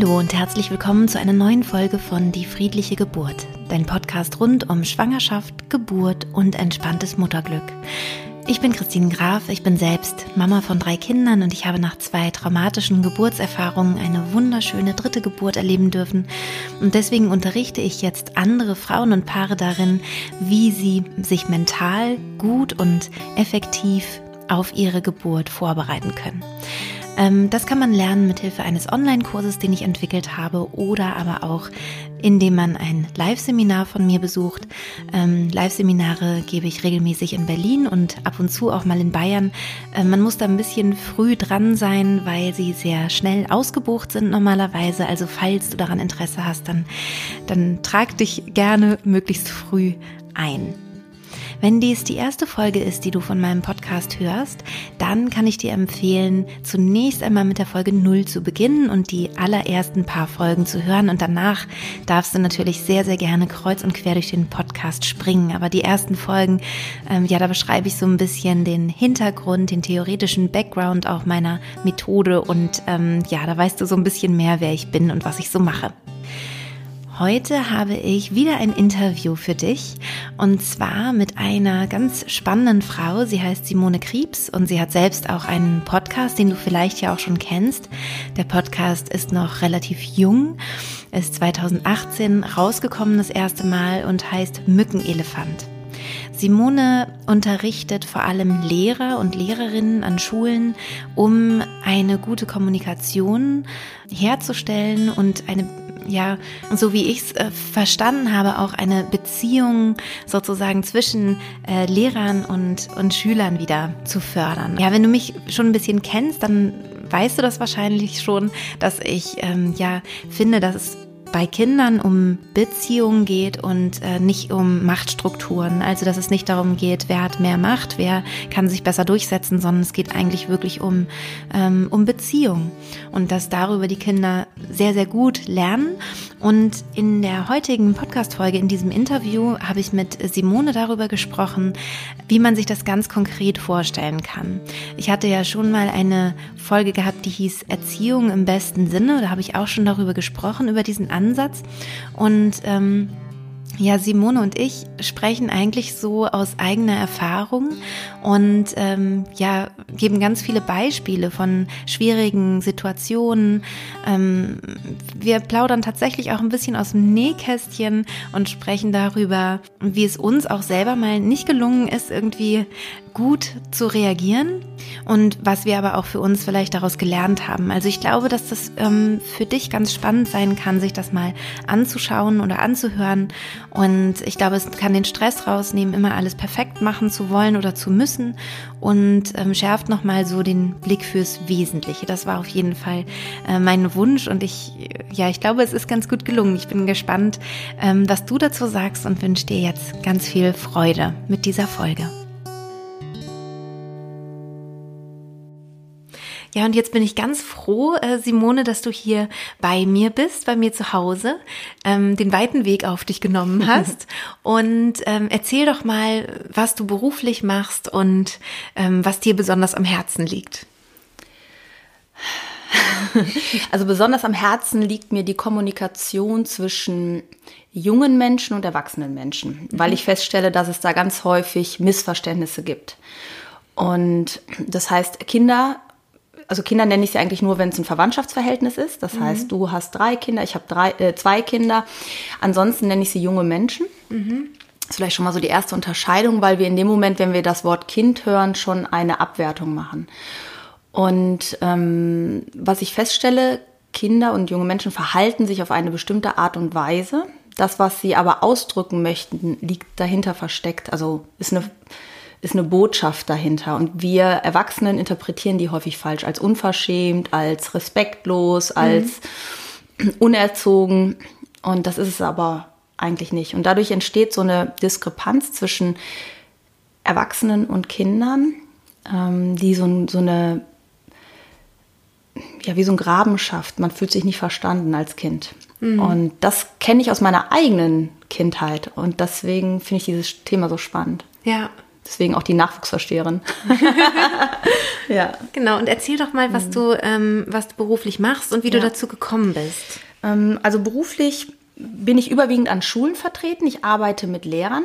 Hallo und herzlich willkommen zu einer neuen Folge von Die friedliche Geburt, dein Podcast rund um Schwangerschaft, Geburt und entspanntes Mutterglück. Ich bin Christine Graf, ich bin selbst Mama von drei Kindern und ich habe nach zwei traumatischen Geburtserfahrungen eine wunderschöne dritte Geburt erleben dürfen. Und deswegen unterrichte ich jetzt andere Frauen und Paare darin, wie sie sich mental gut und effektiv auf ihre Geburt vorbereiten können. Ähm, das kann man lernen mit Hilfe eines Online-Kurses, den ich entwickelt habe, oder aber auch, indem man ein Live-Seminar von mir besucht. Ähm, Live-Seminare gebe ich regelmäßig in Berlin und ab und zu auch mal in Bayern. Ähm, man muss da ein bisschen früh dran sein, weil sie sehr schnell ausgebucht sind normalerweise. Also falls du daran Interesse hast, dann, dann trag dich gerne möglichst früh ein. Wenn dies die erste Folge ist, die du von meinem Podcast hörst, dann kann ich dir empfehlen, zunächst einmal mit der Folge 0 zu beginnen und die allerersten paar Folgen zu hören. Und danach darfst du natürlich sehr, sehr gerne kreuz und quer durch den Podcast springen. Aber die ersten Folgen, ähm, ja, da beschreibe ich so ein bisschen den Hintergrund, den theoretischen Background auch meiner Methode. Und ähm, ja, da weißt du so ein bisschen mehr, wer ich bin und was ich so mache. Heute habe ich wieder ein Interview für dich und zwar mit einer ganz spannenden Frau. Sie heißt Simone Kriebs und sie hat selbst auch einen Podcast, den du vielleicht ja auch schon kennst. Der Podcast ist noch relativ jung, ist 2018 rausgekommen das erste Mal und heißt Mückenelefant. Simone unterrichtet vor allem Lehrer und Lehrerinnen an Schulen, um eine gute Kommunikation herzustellen und eine ja, so wie ich es äh, verstanden habe, auch eine Beziehung sozusagen zwischen äh, Lehrern und, und Schülern wieder zu fördern. Ja, wenn du mich schon ein bisschen kennst, dann weißt du das wahrscheinlich schon, dass ich ähm, ja finde, dass es bei Kindern um Beziehungen geht und äh, nicht um Machtstrukturen. Also dass es nicht darum geht, wer hat mehr Macht, wer kann sich besser durchsetzen, sondern es geht eigentlich wirklich um, ähm, um Beziehung und dass darüber die Kinder sehr, sehr gut lernen. Und in der heutigen Podcast-Folge, in diesem Interview, habe ich mit Simone darüber gesprochen, wie man sich das ganz konkret vorstellen kann. Ich hatte ja schon mal eine Folge gehabt, die hieß Erziehung im besten Sinne. Da habe ich auch schon darüber gesprochen, über diesen Ansatz. Und ähm, ja, Simone und ich sprechen eigentlich so aus eigener Erfahrung und ähm, ja, geben ganz viele Beispiele von schwierigen Situationen. Ähm, wir plaudern tatsächlich auch ein bisschen aus dem Nähkästchen und sprechen darüber, wie es uns auch selber mal nicht gelungen ist, irgendwie gut zu reagieren und was wir aber auch für uns vielleicht daraus gelernt haben. Also ich glaube, dass das ähm, für dich ganz spannend sein kann, sich das mal anzuschauen oder anzuhören. Und ich glaube, es kann den Stress rausnehmen, immer alles perfekt machen zu wollen oder zu müssen und ähm, schärft nochmal so den Blick fürs Wesentliche. Das war auf jeden Fall äh, mein Wunsch und ich, ja, ich glaube, es ist ganz gut gelungen. Ich bin gespannt, ähm, was du dazu sagst und wünsche dir jetzt ganz viel Freude mit dieser Folge. Ja, und jetzt bin ich ganz froh, äh, Simone, dass du hier bei mir bist, bei mir zu Hause, ähm, den weiten Weg auf dich genommen hast. und ähm, erzähl doch mal, was du beruflich machst und ähm, was dir besonders am Herzen liegt. Also besonders am Herzen liegt mir die Kommunikation zwischen jungen Menschen und erwachsenen Menschen, weil mhm. ich feststelle, dass es da ganz häufig Missverständnisse gibt. Und das heißt, Kinder also Kinder nenne ich sie eigentlich nur, wenn es ein Verwandtschaftsverhältnis ist. Das mhm. heißt, du hast drei Kinder, ich habe drei, äh, zwei Kinder. Ansonsten nenne ich sie junge Menschen. Mhm. Das ist vielleicht schon mal so die erste Unterscheidung, weil wir in dem Moment, wenn wir das Wort Kind hören, schon eine Abwertung machen. Und ähm, was ich feststelle, Kinder und junge Menschen verhalten sich auf eine bestimmte Art und Weise. Das, was sie aber ausdrücken möchten, liegt dahinter versteckt. Also ist eine ist eine Botschaft dahinter. Und wir Erwachsenen interpretieren die häufig falsch, als unverschämt, als respektlos, als mhm. unerzogen. Und das ist es aber eigentlich nicht. Und dadurch entsteht so eine Diskrepanz zwischen Erwachsenen und Kindern, ähm, die so, so eine, ja, wie so ein Graben schafft. Man fühlt sich nicht verstanden als Kind. Mhm. Und das kenne ich aus meiner eigenen Kindheit. Und deswegen finde ich dieses Thema so spannend. Ja, Deswegen auch die Nachwuchsversteherin. ja. Genau, und erzähl doch mal, was, mhm. du, ähm, was du beruflich machst und wie ja. du dazu gekommen bist. Ähm, also beruflich bin ich überwiegend an Schulen vertreten. Ich arbeite mit Lehrern.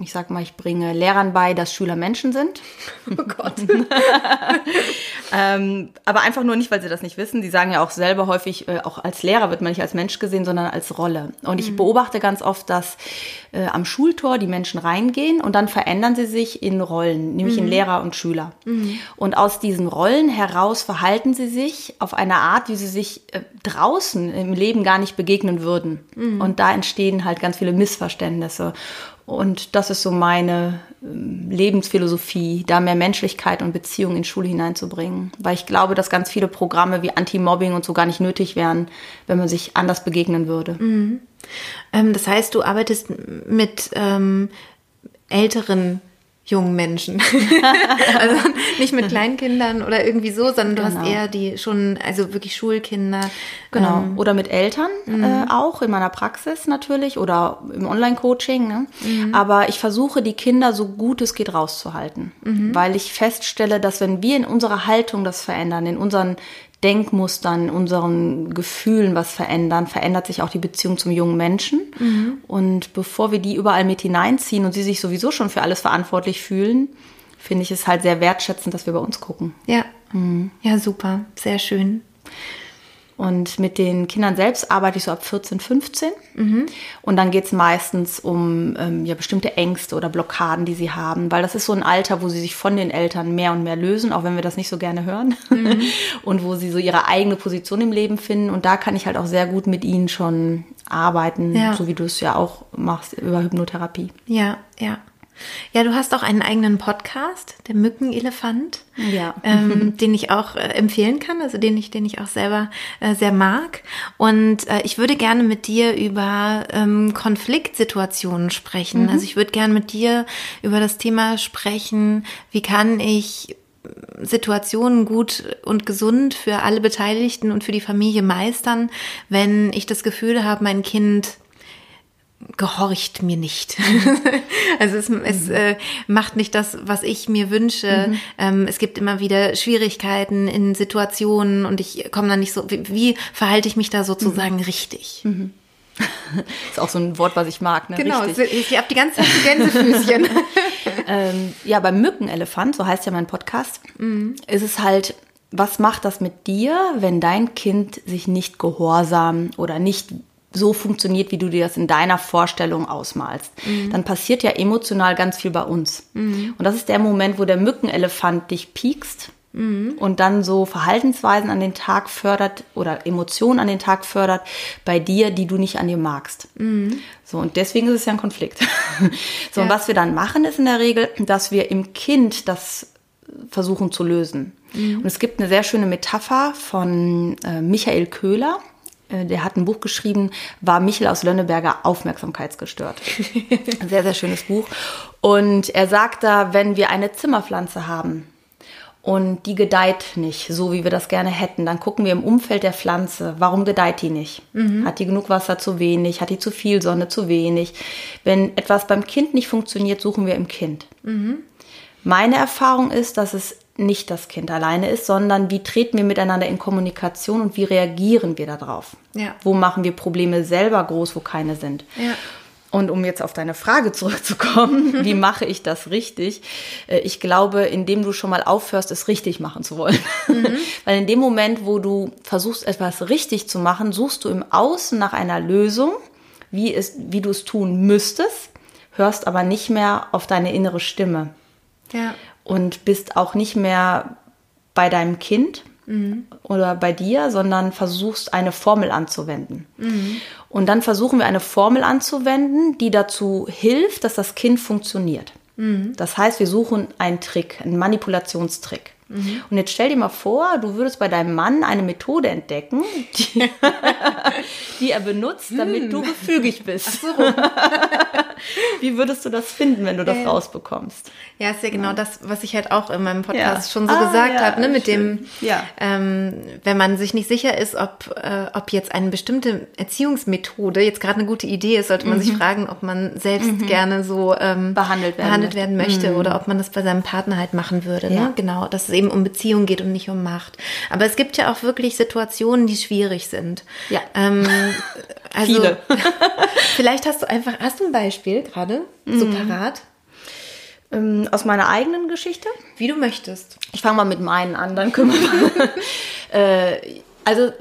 Ich sag mal, ich bringe Lehrern bei, dass Schüler Menschen sind. Oh Gott. ähm, aber einfach nur nicht, weil sie das nicht wissen. Sie sagen ja auch selber häufig, äh, auch als Lehrer wird man nicht als Mensch gesehen, sondern als Rolle. Und ich mhm. beobachte ganz oft, dass äh, am Schultor die Menschen reingehen und dann verändern sie sich in Rollen, nämlich mhm. in Lehrer und Schüler. Mhm. Und aus diesen Rollen heraus verhalten sie sich auf eine Art, wie sie sich äh, draußen im Leben gar nicht begegnen würden. Mhm. Und da entstehen halt ganz viele Missverständnisse. Und das ist so meine ähm, Lebensphilosophie, da mehr Menschlichkeit und Beziehung in Schule hineinzubringen. Weil ich glaube, dass ganz viele Programme wie Anti-Mobbing und so gar nicht nötig wären, wenn man sich anders begegnen würde. Mhm. Ähm, das heißt, du arbeitest mit ähm, älteren jungen Menschen. also nicht mit Kleinkindern oder irgendwie so, sondern du genau. hast eher die schon, also wirklich Schulkinder. Genau. Ähm, oder mit Eltern mhm. äh, auch in meiner Praxis natürlich oder im Online-Coaching. Ne? Mhm. Aber ich versuche, die Kinder so gut es geht rauszuhalten, mhm. weil ich feststelle, dass wenn wir in unserer Haltung das verändern, in unseren Denkmustern, unseren Gefühlen was verändern, verändert sich auch die Beziehung zum jungen Menschen. Mhm. Und bevor wir die überall mit hineinziehen und sie sich sowieso schon für alles verantwortlich fühlen, finde ich es halt sehr wertschätzend, dass wir bei uns gucken. Ja. Mhm. Ja, super. Sehr schön. Und mit den Kindern selbst arbeite ich so ab 14, 15. Mhm. Und dann geht es meistens um ähm, ja, bestimmte Ängste oder Blockaden, die sie haben, weil das ist so ein Alter, wo sie sich von den Eltern mehr und mehr lösen, auch wenn wir das nicht so gerne hören. Mhm. Und wo sie so ihre eigene Position im Leben finden. Und da kann ich halt auch sehr gut mit ihnen schon arbeiten, ja. so wie du es ja auch machst über Hypnotherapie. Ja, ja. Ja, du hast auch einen eigenen Podcast, der Mückenelefant, ja. ähm, den ich auch äh, empfehlen kann, also den ich, den ich auch selber äh, sehr mag. Und äh, ich würde gerne mit dir über ähm, Konfliktsituationen sprechen. Mhm. Also ich würde gerne mit dir über das Thema sprechen, wie kann ich Situationen gut und gesund für alle Beteiligten und für die Familie meistern, wenn ich das Gefühl habe, mein Kind gehorcht mir nicht. also es, es mhm. äh, macht nicht das, was ich mir wünsche. Mhm. Ähm, es gibt immer wieder Schwierigkeiten in Situationen und ich komme dann nicht so, wie, wie, verhalte ich mich da sozusagen mhm. richtig? Mhm. ist auch so ein Wort, was ich mag. Ne? Genau, Richtig. ich habe die ganze Zeit Gänsefüßchen. ähm, ja, beim Mückenelefant, so heißt ja mein Podcast, mhm. ist es halt, was macht das mit dir, wenn dein Kind sich nicht gehorsam oder nicht so funktioniert, wie du dir das in deiner Vorstellung ausmalst, mhm. dann passiert ja emotional ganz viel bei uns. Mhm. Und das ist der Moment, wo der Mückenelefant dich piekst mhm. und dann so Verhaltensweisen an den Tag fördert oder Emotionen an den Tag fördert bei dir, die du nicht an dir magst. Mhm. So, und deswegen ist es ja ein Konflikt. so, ja. und was wir dann machen, ist in der Regel, dass wir im Kind das versuchen zu lösen. Mhm. Und es gibt eine sehr schöne Metapher von äh, Michael Köhler der hat ein Buch geschrieben, war Michel aus Lönneberger aufmerksamkeitsgestört. Ein sehr, sehr schönes Buch. Und er sagt da, wenn wir eine Zimmerpflanze haben und die gedeiht nicht, so wie wir das gerne hätten, dann gucken wir im Umfeld der Pflanze, warum gedeiht die nicht? Mhm. Hat die genug Wasser zu wenig? Hat die zu viel Sonne zu wenig? Wenn etwas beim Kind nicht funktioniert, suchen wir im Kind. Mhm. Meine Erfahrung ist, dass es nicht das Kind alleine ist, sondern wie treten wir miteinander in Kommunikation und wie reagieren wir darauf? Ja. Wo machen wir Probleme selber groß, wo keine sind? Ja. Und um jetzt auf deine Frage zurückzukommen, wie mache ich das richtig? Äh, ich glaube, indem du schon mal aufhörst, es richtig machen zu wollen. Mhm. Weil in dem Moment, wo du versuchst, etwas richtig zu machen, suchst du im Außen nach einer Lösung, wie, es, wie du es tun müsstest, hörst aber nicht mehr auf deine innere Stimme. Ja und bist auch nicht mehr bei deinem Kind mhm. oder bei dir, sondern versuchst eine Formel anzuwenden. Mhm. Und dann versuchen wir eine Formel anzuwenden, die dazu hilft, dass das Kind funktioniert. Mhm. Das heißt, wir suchen einen Trick, einen Manipulationstrick. Mhm. Und jetzt stell dir mal vor, du würdest bei deinem Mann eine Methode entdecken, die, die er benutzt, damit hm. du gefügig bist. So. Wie würdest du das finden, wenn du das äh, rausbekommst? Ja, ist ja genau ja. das, was ich halt auch in meinem Podcast ja. schon so ah, gesagt ja, habe, ne? mit schön. dem, ähm, wenn man sich nicht sicher ist, ob, äh, ob jetzt eine bestimmte Erziehungsmethode jetzt gerade eine gute Idee ist, sollte man mhm. sich fragen, ob man selbst mhm. gerne so ähm, behandelt werden, behandelt werden möchte mhm. oder ob man das bei seinem Partner halt machen würde. Ne? Genau, dass es eben um Beziehung geht und nicht um Macht. Aber es gibt ja auch wirklich Situationen, die schwierig sind. Ja. Ähm, also, Viele. vielleicht hast du einfach, hast du ein Beispiel gerade so mhm. parat? Ähm, aus meiner eigenen Geschichte? Wie du möchtest. Ich fange mal mit meinen an, dann können wir. äh, also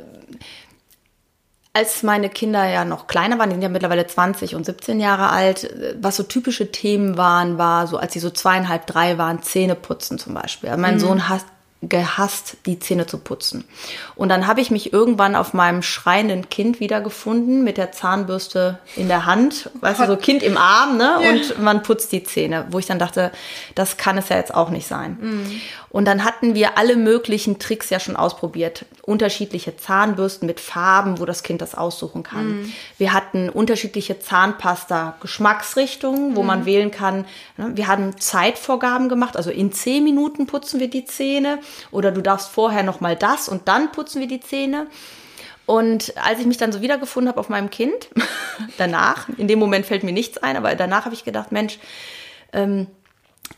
als meine Kinder ja noch kleiner waren, die sind ja mittlerweile 20 und 17 Jahre alt, was so typische Themen waren, war so, als sie so zweieinhalb, drei waren, Zähne putzen zum Beispiel. Also mein mhm. Sohn hasst gehasst, die Zähne zu putzen. Und dann habe ich mich irgendwann auf meinem schreienden Kind wiedergefunden mit der Zahnbürste in der Hand, weißt du, so Kind im Arm, ne? Ja. Und man putzt die Zähne, wo ich dann dachte, das kann es ja jetzt auch nicht sein. Mhm. Und dann hatten wir alle möglichen Tricks ja schon ausprobiert. Unterschiedliche Zahnbürsten mit Farben, wo das Kind das aussuchen kann. Mhm. Wir hatten unterschiedliche Zahnpasta, Geschmacksrichtungen, wo mhm. man wählen kann. Ne? Wir hatten Zeitvorgaben gemacht, also in zehn Minuten putzen wir die Zähne oder du darfst vorher noch mal das und dann putzen wir die Zähne. Und als ich mich dann so wiedergefunden habe auf meinem Kind, danach, in dem Moment fällt mir nichts ein, aber danach habe ich gedacht, Mensch, ähm,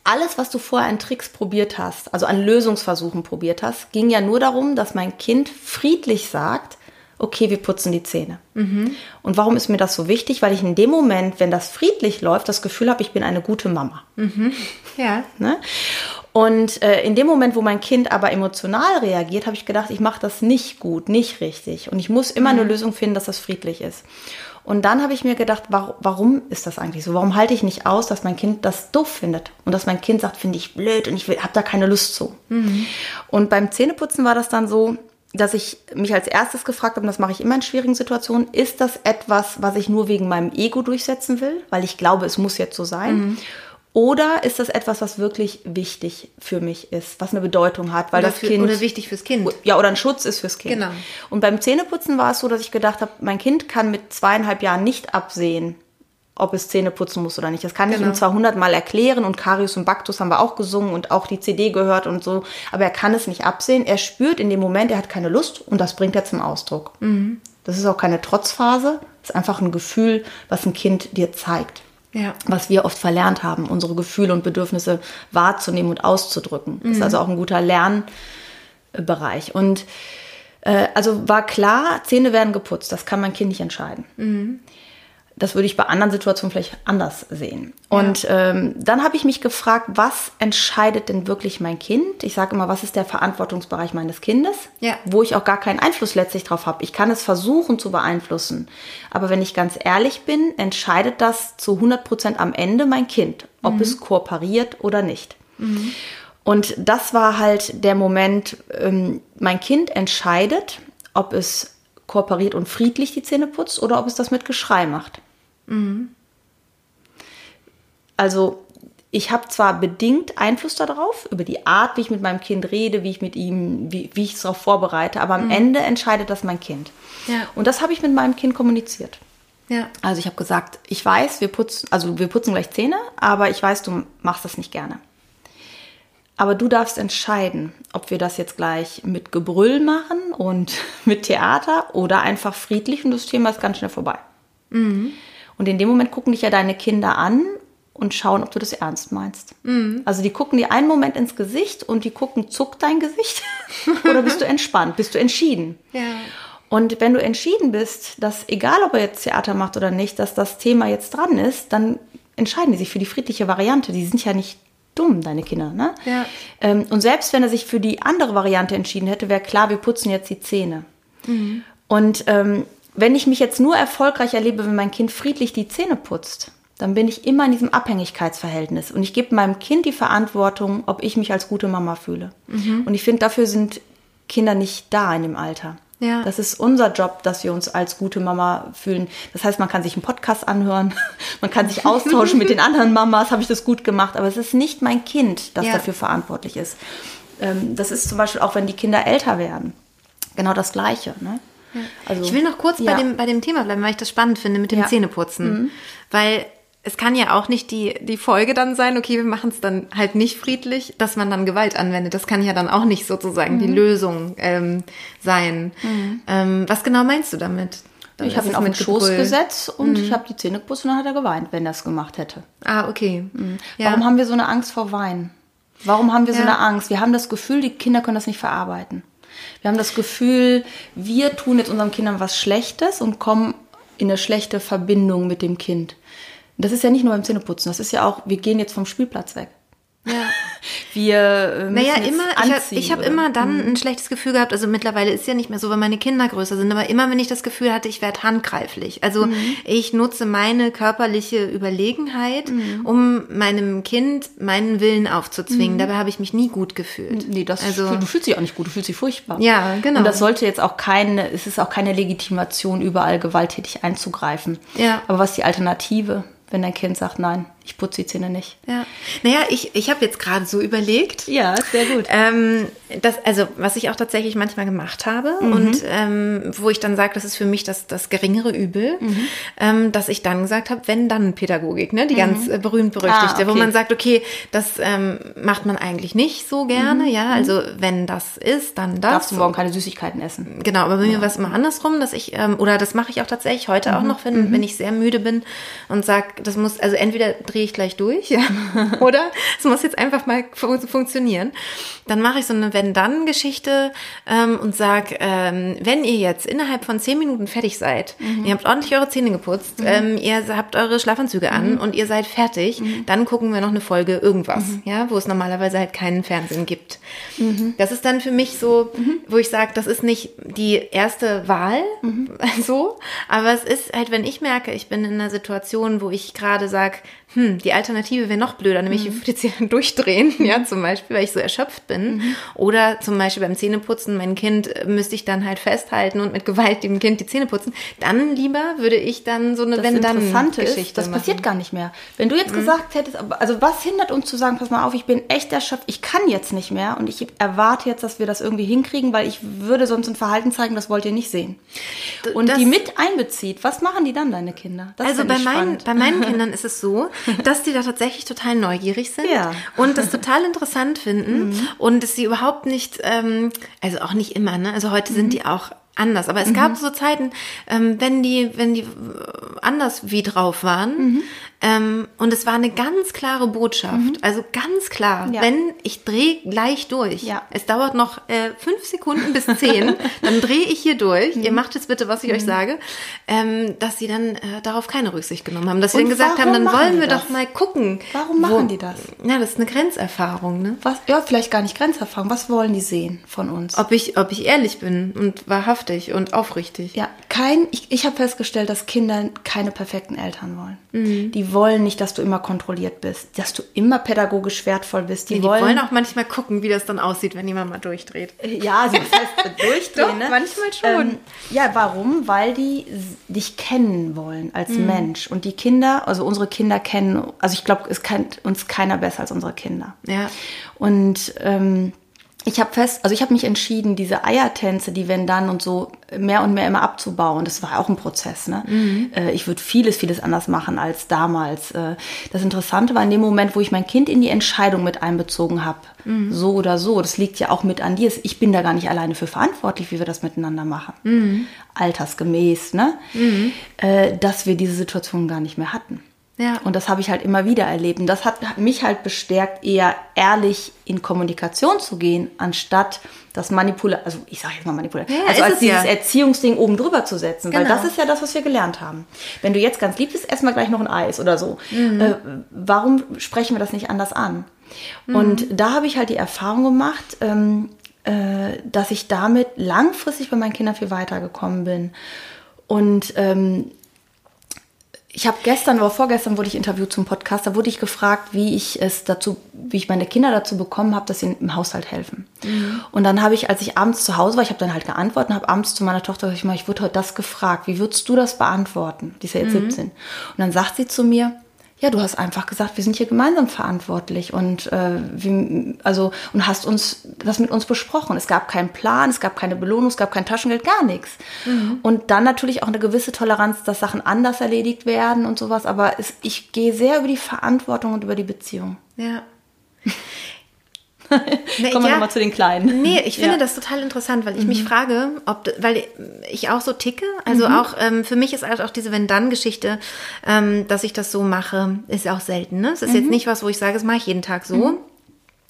alles, was du vorher an Tricks probiert hast, also an Lösungsversuchen probiert hast, ging ja nur darum, dass mein Kind friedlich sagt, okay, wir putzen die Zähne. Mhm. Und warum ist mir das so wichtig? Weil ich in dem Moment, wenn das friedlich läuft, das Gefühl habe, ich bin eine gute Mama. Mhm. Ja. Ne? Und äh, in dem Moment, wo mein Kind aber emotional reagiert, habe ich gedacht, ich mache das nicht gut, nicht richtig. Und ich muss immer mhm. eine Lösung finden, dass das friedlich ist. Und dann habe ich mir gedacht, warum, warum ist das eigentlich so? Warum halte ich nicht aus, dass mein Kind das doof findet? Und dass mein Kind sagt, finde ich blöd und ich habe da keine Lust zu. Mhm. Und beim Zähneputzen war das dann so, dass ich mich als erstes gefragt habe, und das mache ich immer in schwierigen Situationen, ist das etwas, was ich nur wegen meinem Ego durchsetzen will, weil ich glaube, es muss jetzt so sein? Mhm. Oder ist das etwas, was wirklich wichtig für mich ist, was eine Bedeutung hat, weil oder das für, Kind oder wichtig fürs Kind. Ja, oder ein Schutz ist fürs Kind. Genau. Und beim Zähneputzen war es so, dass ich gedacht habe, mein Kind kann mit zweieinhalb Jahren nicht absehen, ob es Zähne putzen muss oder nicht. Das kann genau. ich ihm zwar hundertmal erklären und Karius und Baktus haben wir auch gesungen und auch die CD gehört und so, aber er kann es nicht absehen. Er spürt in dem Moment, er hat keine Lust und das bringt er zum Ausdruck. Mhm. Das ist auch keine Trotzphase, das ist einfach ein Gefühl, was ein Kind dir zeigt. Ja. Was wir oft verlernt haben, unsere Gefühle und Bedürfnisse wahrzunehmen und auszudrücken. Mhm. Das ist also auch ein guter Lernbereich. Und äh, also war klar, Zähne werden geputzt, das kann mein Kind nicht entscheiden. Mhm. Das würde ich bei anderen Situationen vielleicht anders sehen. Ja. Und ähm, dann habe ich mich gefragt, was entscheidet denn wirklich mein Kind? Ich sage immer, was ist der Verantwortungsbereich meines Kindes, ja. wo ich auch gar keinen Einfluss letztlich drauf habe. Ich kann es versuchen zu beeinflussen. Aber wenn ich ganz ehrlich bin, entscheidet das zu 100 Prozent am Ende mein Kind, ob mhm. es kooperiert oder nicht. Mhm. Und das war halt der Moment, ähm, mein Kind entscheidet, ob es kooperiert und friedlich die Zähne putzt oder ob es das mit Geschrei macht. Mhm. Also ich habe zwar bedingt Einfluss darauf, über die Art, wie ich mit meinem Kind rede, wie ich mit ihm, wie, wie ich es darauf vorbereite, aber am mhm. Ende entscheidet das mein Kind. Ja. Und das habe ich mit meinem Kind kommuniziert. Ja. Also ich habe gesagt, ich weiß, wir putzen, also wir putzen gleich Zähne, aber ich weiß, du machst das nicht gerne. Aber du darfst entscheiden, ob wir das jetzt gleich mit Gebrüll machen und mit Theater oder einfach friedlich und das Thema ist ganz schnell vorbei. Mhm. Und in dem Moment gucken dich ja deine Kinder an und schauen, ob du das ernst meinst. Mhm. Also die gucken dir einen Moment ins Gesicht und die gucken, zuckt dein Gesicht oder bist du entspannt, bist du entschieden? Ja. Und wenn du entschieden bist, dass egal ob er jetzt Theater macht oder nicht, dass das Thema jetzt dran ist, dann entscheiden die sich für die friedliche Variante. Die sind ja nicht dumm, deine Kinder. Ne? Ja. Ähm, und selbst wenn er sich für die andere Variante entschieden hätte, wäre klar, wir putzen jetzt die Zähne. Mhm. Und ähm, wenn ich mich jetzt nur erfolgreich erlebe, wenn mein Kind friedlich die Zähne putzt, dann bin ich immer in diesem Abhängigkeitsverhältnis. Und ich gebe meinem Kind die Verantwortung, ob ich mich als gute Mama fühle. Mhm. Und ich finde, dafür sind Kinder nicht da in dem Alter. Ja. Das ist unser Job, dass wir uns als gute Mama fühlen. Das heißt, man kann sich einen Podcast anhören, man kann sich austauschen mit den anderen Mamas, habe ich das gut gemacht, aber es ist nicht mein Kind, das ja. dafür verantwortlich ist. Ähm, das ist zum Beispiel auch, wenn die Kinder älter werden. Genau das Gleiche. Ne? Also, ich will noch kurz ja. bei, dem, bei dem Thema bleiben, weil ich das spannend finde mit dem ja. Zähneputzen. Mhm. Weil es kann ja auch nicht die, die Folge dann sein, okay, wir machen es dann halt nicht friedlich, dass man dann Gewalt anwendet. Das kann ja dann auch nicht sozusagen mhm. die Lösung ähm, sein. Mhm. Ähm, was genau meinst du damit? Dann ich habe ihn auf den Schoß gesetzt und mhm. ich habe die Zähne geputzt und dann hat er geweint, wenn er es gemacht hätte. Ah, okay. Mhm. Ja. Warum haben wir so eine Angst vor Weinen? Warum haben wir ja. so eine Angst? Wir haben das Gefühl, die Kinder können das nicht verarbeiten. Wir haben das Gefühl, wir tun jetzt unseren Kindern was Schlechtes und kommen in eine schlechte Verbindung mit dem Kind. Das ist ja nicht nur beim Zähneputzen, das ist ja auch, wir gehen jetzt vom Spielplatz weg. Ja. Wir äh, naja, immer, anziehen, ich habe hab immer dann mhm. ein schlechtes Gefühl gehabt. Also mittlerweile ist ja nicht mehr so, weil meine Kinder größer sind, aber immer wenn ich das Gefühl hatte, ich werde handgreiflich. Also mhm. ich nutze meine körperliche Überlegenheit, mhm. um meinem Kind meinen Willen aufzuzwingen. Mhm. Dabei habe ich mich nie gut gefühlt. Nee, das also, du fühlst dich auch nicht gut, du fühlst dich furchtbar. Ja, genau. Und das sollte jetzt auch keine, es ist auch keine Legitimation, überall gewalttätig einzugreifen. Ja. Aber was ist die Alternative? Wenn dein Kind sagt, nein, ich putze die Zähne nicht. Ja. Naja, ich, ich habe jetzt gerade so überlegt. Ja, sehr gut. Ähm, das, also, was ich auch tatsächlich manchmal gemacht habe mhm. und ähm, wo ich dann sage, das ist für mich das, das geringere Übel, mhm. ähm, dass ich dann gesagt habe, wenn dann Pädagogik, ne? die mhm. ganz äh, berühmt-berüchtigte, ah, okay. wo man sagt, okay, das ähm, macht man eigentlich nicht so gerne, mhm. ja, also wenn das ist, dann das. Darfst du morgen keine Süßigkeiten essen. Genau, aber bei ja. mir war es immer andersrum, dass ich, ähm, oder das mache ich auch tatsächlich heute auch mhm. noch, wenn, mhm. wenn ich sehr müde bin und sage, das muss, also entweder drehe ich gleich durch, oder es muss jetzt einfach mal fun funktionieren. Dann mache ich so eine Wenn-Dann-Geschichte ähm, und sage, ähm, wenn ihr jetzt innerhalb von zehn Minuten fertig seid, mhm. ihr habt ordentlich eure Zähne geputzt, mhm. ähm, ihr habt eure Schlafanzüge an mhm. und ihr seid fertig, mhm. dann gucken wir noch eine Folge irgendwas, mhm. ja, wo es normalerweise halt keinen Fernsehen gibt. Mhm. Das ist dann für mich so, wo ich sage, das ist nicht die erste Wahl, so, aber es ist halt, wenn ich merke, ich bin in einer Situation, wo ich gerade sage, hm, die Alternative wäre noch blöder, nämlich mhm. ich würde jetzt hier durchdrehen, mhm. ja, zum Beispiel, weil ich so erschöpft bin. Mhm. Oder zum Beispiel beim Zähneputzen, mein Kind äh, müsste ich dann halt festhalten und mit Gewalt dem Kind die Zähne putzen. Dann lieber würde ich dann so eine Wenn-Dann-Geschichte Das passiert gar nicht mehr. Wenn du jetzt mhm. gesagt hättest, also was hindert uns zu sagen, pass mal auf, ich bin echt erschöpft, ich kann jetzt nicht mehr und ich erwarte jetzt, dass wir das irgendwie hinkriegen, weil ich würde sonst ein Verhalten zeigen, das wollt ihr nicht sehen. Und das, die mit einbezieht, was machen die dann, deine Kinder? Das also bei meinen, bei meinen Kindern ist es so, dass die da tatsächlich total neugierig sind ja. und das total interessant finden mhm. und dass sie überhaupt nicht, ähm, also auch nicht immer, ne? Also heute mhm. sind die auch anders. Aber es mhm. gab so Zeiten, ähm, wenn die, wenn die anders wie drauf waren, mhm. ähm, und es war eine ganz klare Botschaft. Mhm. Also ganz klar, ja. wenn ich drehe gleich durch. Ja. Es dauert noch äh, fünf Sekunden bis zehn, dann drehe ich hier durch. Ihr mhm. macht jetzt bitte, was ich euch mhm. sage, ähm, dass sie dann äh, darauf keine Rücksicht genommen haben. Dass sie dann gesagt haben, dann wollen wir das? doch mal gucken. Warum machen wo, die das? Ja, das ist eine Grenzerfahrung, ne? Was, ja, vielleicht gar nicht Grenzerfahrung. Was wollen die sehen von uns? Ob ich, ob ich ehrlich bin und wahrhaft wahrhaftig und aufrichtig. Ja, kein, ich, ich habe festgestellt, dass Kinder keine perfekten Eltern wollen. Mhm. Die wollen nicht, dass du immer kontrolliert bist, dass du immer pädagogisch wertvoll bist. Die, ja, die wollen, wollen, auch manchmal gucken, wie das dann aussieht, wenn jemand mal durchdreht. Ja, also das heißt durchdrehen. Doch, ne? manchmal schon. Ähm, ja, warum? Weil die dich kennen wollen als mhm. Mensch. Und die Kinder, also unsere Kinder kennen, also ich glaube, es kennt uns keiner besser als unsere Kinder. Ja. Und ähm, ich habe fest, also ich habe mich entschieden, diese Eiertänze, die wenn dann und so mehr und mehr immer abzubauen. Das war auch ein Prozess. Ne? Mhm. Äh, ich würde vieles, vieles anders machen als damals. Äh, das Interessante war in dem Moment, wo ich mein Kind in die Entscheidung mit einbezogen habe, mhm. so oder so. Das liegt ja auch mit an dir. Ich bin da gar nicht alleine für verantwortlich, wie wir das miteinander machen. Mhm. Altersgemäß, ne? Mhm. Äh, dass wir diese Situation gar nicht mehr hatten. Ja. Und das habe ich halt immer wieder erlebt. Und das hat mich halt bestärkt, eher ehrlich in Kommunikation zu gehen, anstatt das Manipulation, also ich sage jetzt mal Manipulation, ja, also als dieses ja. Erziehungsding oben drüber zu setzen. Genau. Weil das ist ja das, was wir gelernt haben. Wenn du jetzt ganz lieb bist, erstmal gleich noch ein Eis oder so. Mhm. Äh, warum sprechen wir das nicht anders an? Mhm. Und da habe ich halt die Erfahrung gemacht, ähm, äh, dass ich damit langfristig bei meinen Kindern viel weitergekommen bin. Und ähm, ich habe gestern oder vorgestern wurde ich interviewt zum Podcast, da wurde ich gefragt, wie ich es dazu, wie ich meine Kinder dazu bekommen habe, dass sie im Haushalt helfen. Mhm. Und dann habe ich, als ich abends zu Hause war, ich habe dann halt geantwortet und habe abends zu meiner Tochter gesagt, ich, ich wurde heute das gefragt, wie würdest du das beantworten? Die ist ja jetzt mhm. 17. Und dann sagt sie zu mir, ja, du hast einfach gesagt, wir sind hier gemeinsam verantwortlich und äh, wir, also und hast uns das mit uns besprochen. Es gab keinen Plan, es gab keine Belohnung, es gab kein Taschengeld, gar nichts. Mhm. Und dann natürlich auch eine gewisse Toleranz, dass Sachen anders erledigt werden und sowas. Aber es, ich gehe sehr über die Verantwortung und über die Beziehung. Ja. Nee, Kommen wir ja, nochmal zu den Kleinen. Nee, ich finde ja. das total interessant, weil ich mhm. mich frage, ob, weil ich auch so ticke. Also mhm. auch, ähm, für mich ist halt auch diese Wenn-Dann-Geschichte, ähm, dass ich das so mache, ist auch selten. Ne? Es ist mhm. jetzt nicht was, wo ich sage, das mache ich jeden Tag so.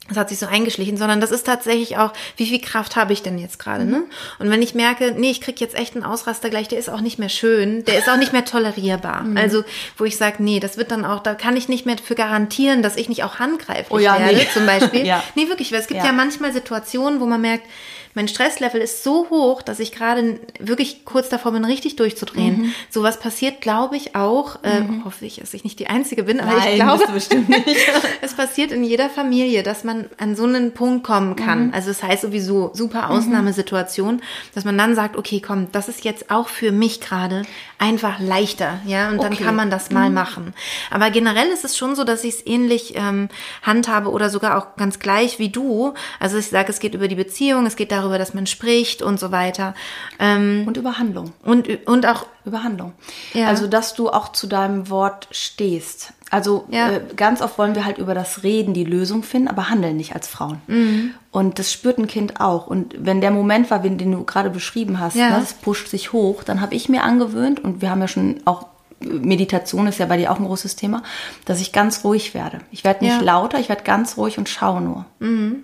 Mhm das hat sich so eingeschlichen, sondern das ist tatsächlich auch, wie viel Kraft habe ich denn jetzt gerade, ne? Und wenn ich merke, nee, ich krieg jetzt echt einen Ausraster gleich, der ist auch nicht mehr schön, der ist auch nicht mehr tolerierbar. Mhm. Also, wo ich sage, nee, das wird dann auch, da kann ich nicht mehr für garantieren, dass ich nicht auch handgreiflich oh ja, werde, nee. zum Beispiel. ja. Nee, wirklich, weil es gibt ja. ja manchmal Situationen, wo man merkt, mein Stresslevel ist so hoch, dass ich gerade wirklich kurz davor bin, richtig durchzudrehen. Mhm. Sowas passiert, glaube ich, auch, äh, mhm. hoffe ich, dass ich nicht die Einzige bin, aber Nein, ich glaube, bestimmt nicht. es passiert in jeder Familie, dass man an so einen Punkt kommen kann. Mhm. Also das heißt sowieso super mhm. Ausnahmesituation, dass man dann sagt, okay, komm, das ist jetzt auch für mich gerade einfach leichter, ja, und okay. dann kann man das mal mhm. machen. Aber generell ist es schon so, dass ich es ähnlich ähm, handhabe oder sogar auch ganz gleich wie du. Also ich sage, es geht über die Beziehung, es geht darum, darüber, dass man spricht und so weiter. Ähm, und über Handlung. Und, und auch über Handlung. Ja. Also, dass du auch zu deinem Wort stehst. Also ja. äh, ganz oft wollen wir halt über das Reden die Lösung finden, aber handeln nicht als Frauen. Mhm. Und das spürt ein Kind auch. Und wenn der Moment war, den du gerade beschrieben hast, ja. ne, das pusht sich hoch, dann habe ich mir angewöhnt, und wir haben ja schon auch Meditation ist ja bei dir auch ein großes Thema, dass ich ganz ruhig werde. Ich werde nicht ja. lauter, ich werde ganz ruhig und schaue nur. Mhm.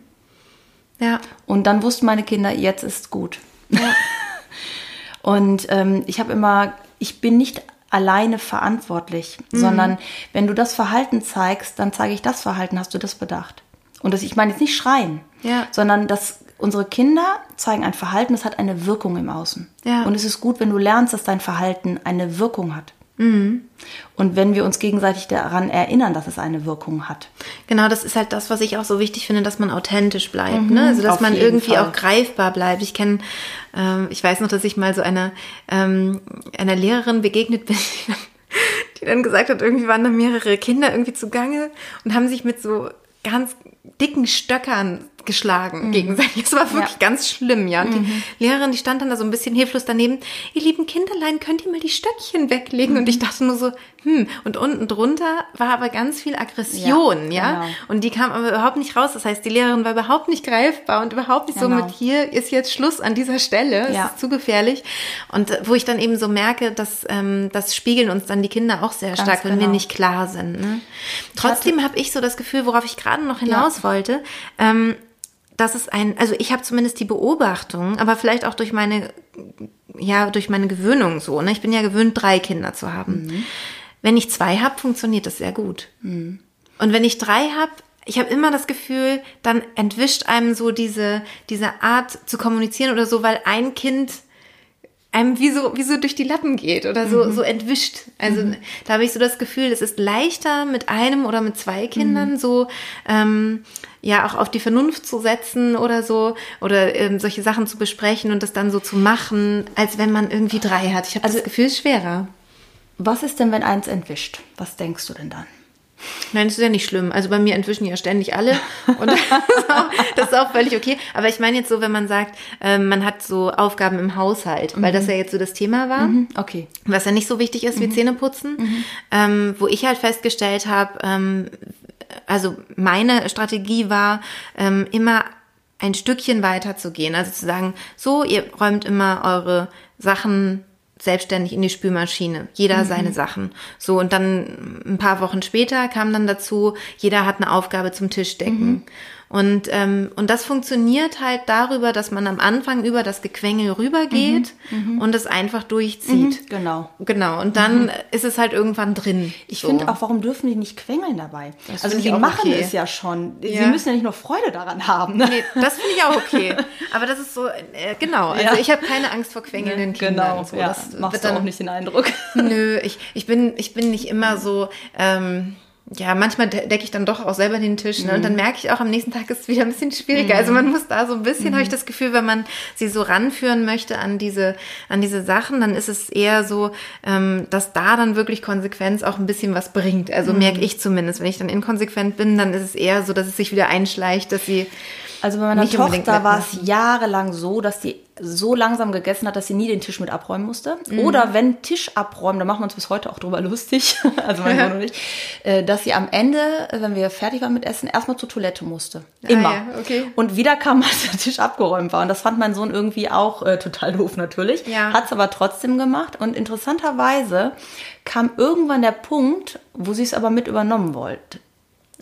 Ja. Und dann wussten meine Kinder, jetzt ist gut. Ja. und ähm, ich habe immer, ich bin nicht alleine verantwortlich, mhm. sondern wenn du das Verhalten zeigst, dann zeige ich das Verhalten, hast du das bedacht. Und das, ich meine jetzt nicht schreien, ja. sondern dass unsere Kinder zeigen ein Verhalten, das hat eine Wirkung im Außen. Ja. Und es ist gut, wenn du lernst, dass dein Verhalten eine Wirkung hat. Mhm. Und wenn wir uns gegenseitig daran erinnern, dass es eine Wirkung hat. Genau, das ist halt das, was ich auch so wichtig finde, dass man authentisch bleibt. Mhm, ne? Also dass man irgendwie Fall. auch greifbar bleibt. Ich kenne, ähm, ich weiß noch, dass ich mal so einer, ähm, einer Lehrerin begegnet bin, die dann gesagt hat, irgendwie waren da mehrere Kinder irgendwie zugange und haben sich mit so ganz dicken Stöckern geschlagen mhm. gegenseitig. Es war wirklich ja. ganz schlimm, ja. Und mhm. die Lehrerin, die stand dann da so ein bisschen hilflos daneben. Ihr lieben Kinderlein, könnt ihr mal die Stöckchen weglegen? Mhm. Und ich dachte nur so, hm. Und unten drunter war aber ganz viel Aggression, ja. ja? Genau. Und die kam aber überhaupt nicht raus. Das heißt, die Lehrerin war überhaupt nicht greifbar und überhaupt nicht genau. so mit hier ist jetzt Schluss an dieser Stelle. Ja. Es ist zu gefährlich. Und wo ich dann eben so merke, dass ähm, das spiegeln uns dann die Kinder auch sehr ganz stark, wenn genau. wir nicht klar sind. Ne? Trotzdem habe ich so das Gefühl, worauf ich gerade noch hinaus wollte, ähm, das ist ein, also ich habe zumindest die Beobachtung, aber vielleicht auch durch meine, ja, durch meine Gewöhnung so. Ne? Ich bin ja gewöhnt, drei Kinder zu haben. Mhm. Wenn ich zwei habe, funktioniert das sehr gut. Mhm. Und wenn ich drei habe, ich habe immer das Gefühl, dann entwischt einem so diese, diese Art zu kommunizieren oder so, weil ein Kind einem wie so, wie so durch die Lappen geht oder so, mhm. so entwischt. Also mhm. da habe ich so das Gefühl, es ist leichter mit einem oder mit zwei Kindern mhm. so ähm, ja auch auf die Vernunft zu setzen oder so oder ähm, solche Sachen zu besprechen und das dann so zu machen, als wenn man irgendwie drei hat. Ich habe also, das Gefühl, schwerer. Was ist denn, wenn eins entwischt? Was denkst du denn dann? Nein, das ist ja nicht schlimm. Also bei mir entwischen ja ständig alle und das ist, auch, das ist auch völlig okay. Aber ich meine jetzt so, wenn man sagt, ähm, man hat so Aufgaben im Haushalt, mhm. weil das mhm. ja jetzt so das Thema war. Mhm. Okay. Was ja nicht so wichtig ist wie mhm. Zähneputzen, mhm. ähm, wo ich halt festgestellt habe, ähm, also meine Strategie war, ähm, immer ein Stückchen weiter zu gehen. Also zu sagen, so, ihr räumt immer eure Sachen selbstständig in die Spülmaschine. Jeder mhm. seine Sachen. So, und dann ein paar Wochen später kam dann dazu, jeder hat eine Aufgabe zum Tischdecken. Mhm. Und, ähm, und das funktioniert halt darüber, dass man am Anfang über das Gequengel rübergeht mhm, mhm. und es einfach durchzieht. Mhm, genau. Genau. Und dann mhm. ist es halt irgendwann drin. Ich so. finde auch, warum dürfen die nicht quengeln dabei? Das also die machen okay. es ja schon. Ja. Sie müssen ja nicht nur Freude daran haben. Ne? Nee, das finde ich auch okay. Aber das ist so, äh, genau. Also ja. ich habe keine Angst vor quengelnden Kindern. Genau. So, ja. Das Machst wird dann auch nicht den Eindruck. Nö, ich, ich, bin, ich bin nicht immer so. Ähm, ja, manchmal decke ich dann doch auch selber den Tisch. Ne? Mhm. Und dann merke ich auch, am nächsten Tag ist es wieder ein bisschen schwieriger. Mhm. Also man muss da so ein bisschen, mhm. habe ich das Gefühl, wenn man sie so ranführen möchte an diese, an diese Sachen, dann ist es eher so, ähm, dass da dann wirklich Konsequenz auch ein bisschen was bringt. Also mhm. merke ich zumindest. Wenn ich dann inkonsequent bin, dann ist es eher so, dass es sich wieder einschleicht, dass sie also bei meiner Tochter war es jahrelang so, dass die so langsam gegessen hat, dass sie nie den Tisch mit abräumen musste. Mhm. Oder wenn Tisch abräumen, da machen wir uns bis heute auch drüber lustig, also mein Sohn und ich, äh, dass sie am Ende, wenn wir fertig waren mit Essen, erstmal zur Toilette musste. Immer. Ah, ja, okay. Und wieder kam, als der Tisch abgeräumt war. Und das fand mein Sohn irgendwie auch äh, total doof natürlich. Ja. Hat es aber trotzdem gemacht. Und interessanterweise kam irgendwann der Punkt, wo sie es aber mit übernommen wollte.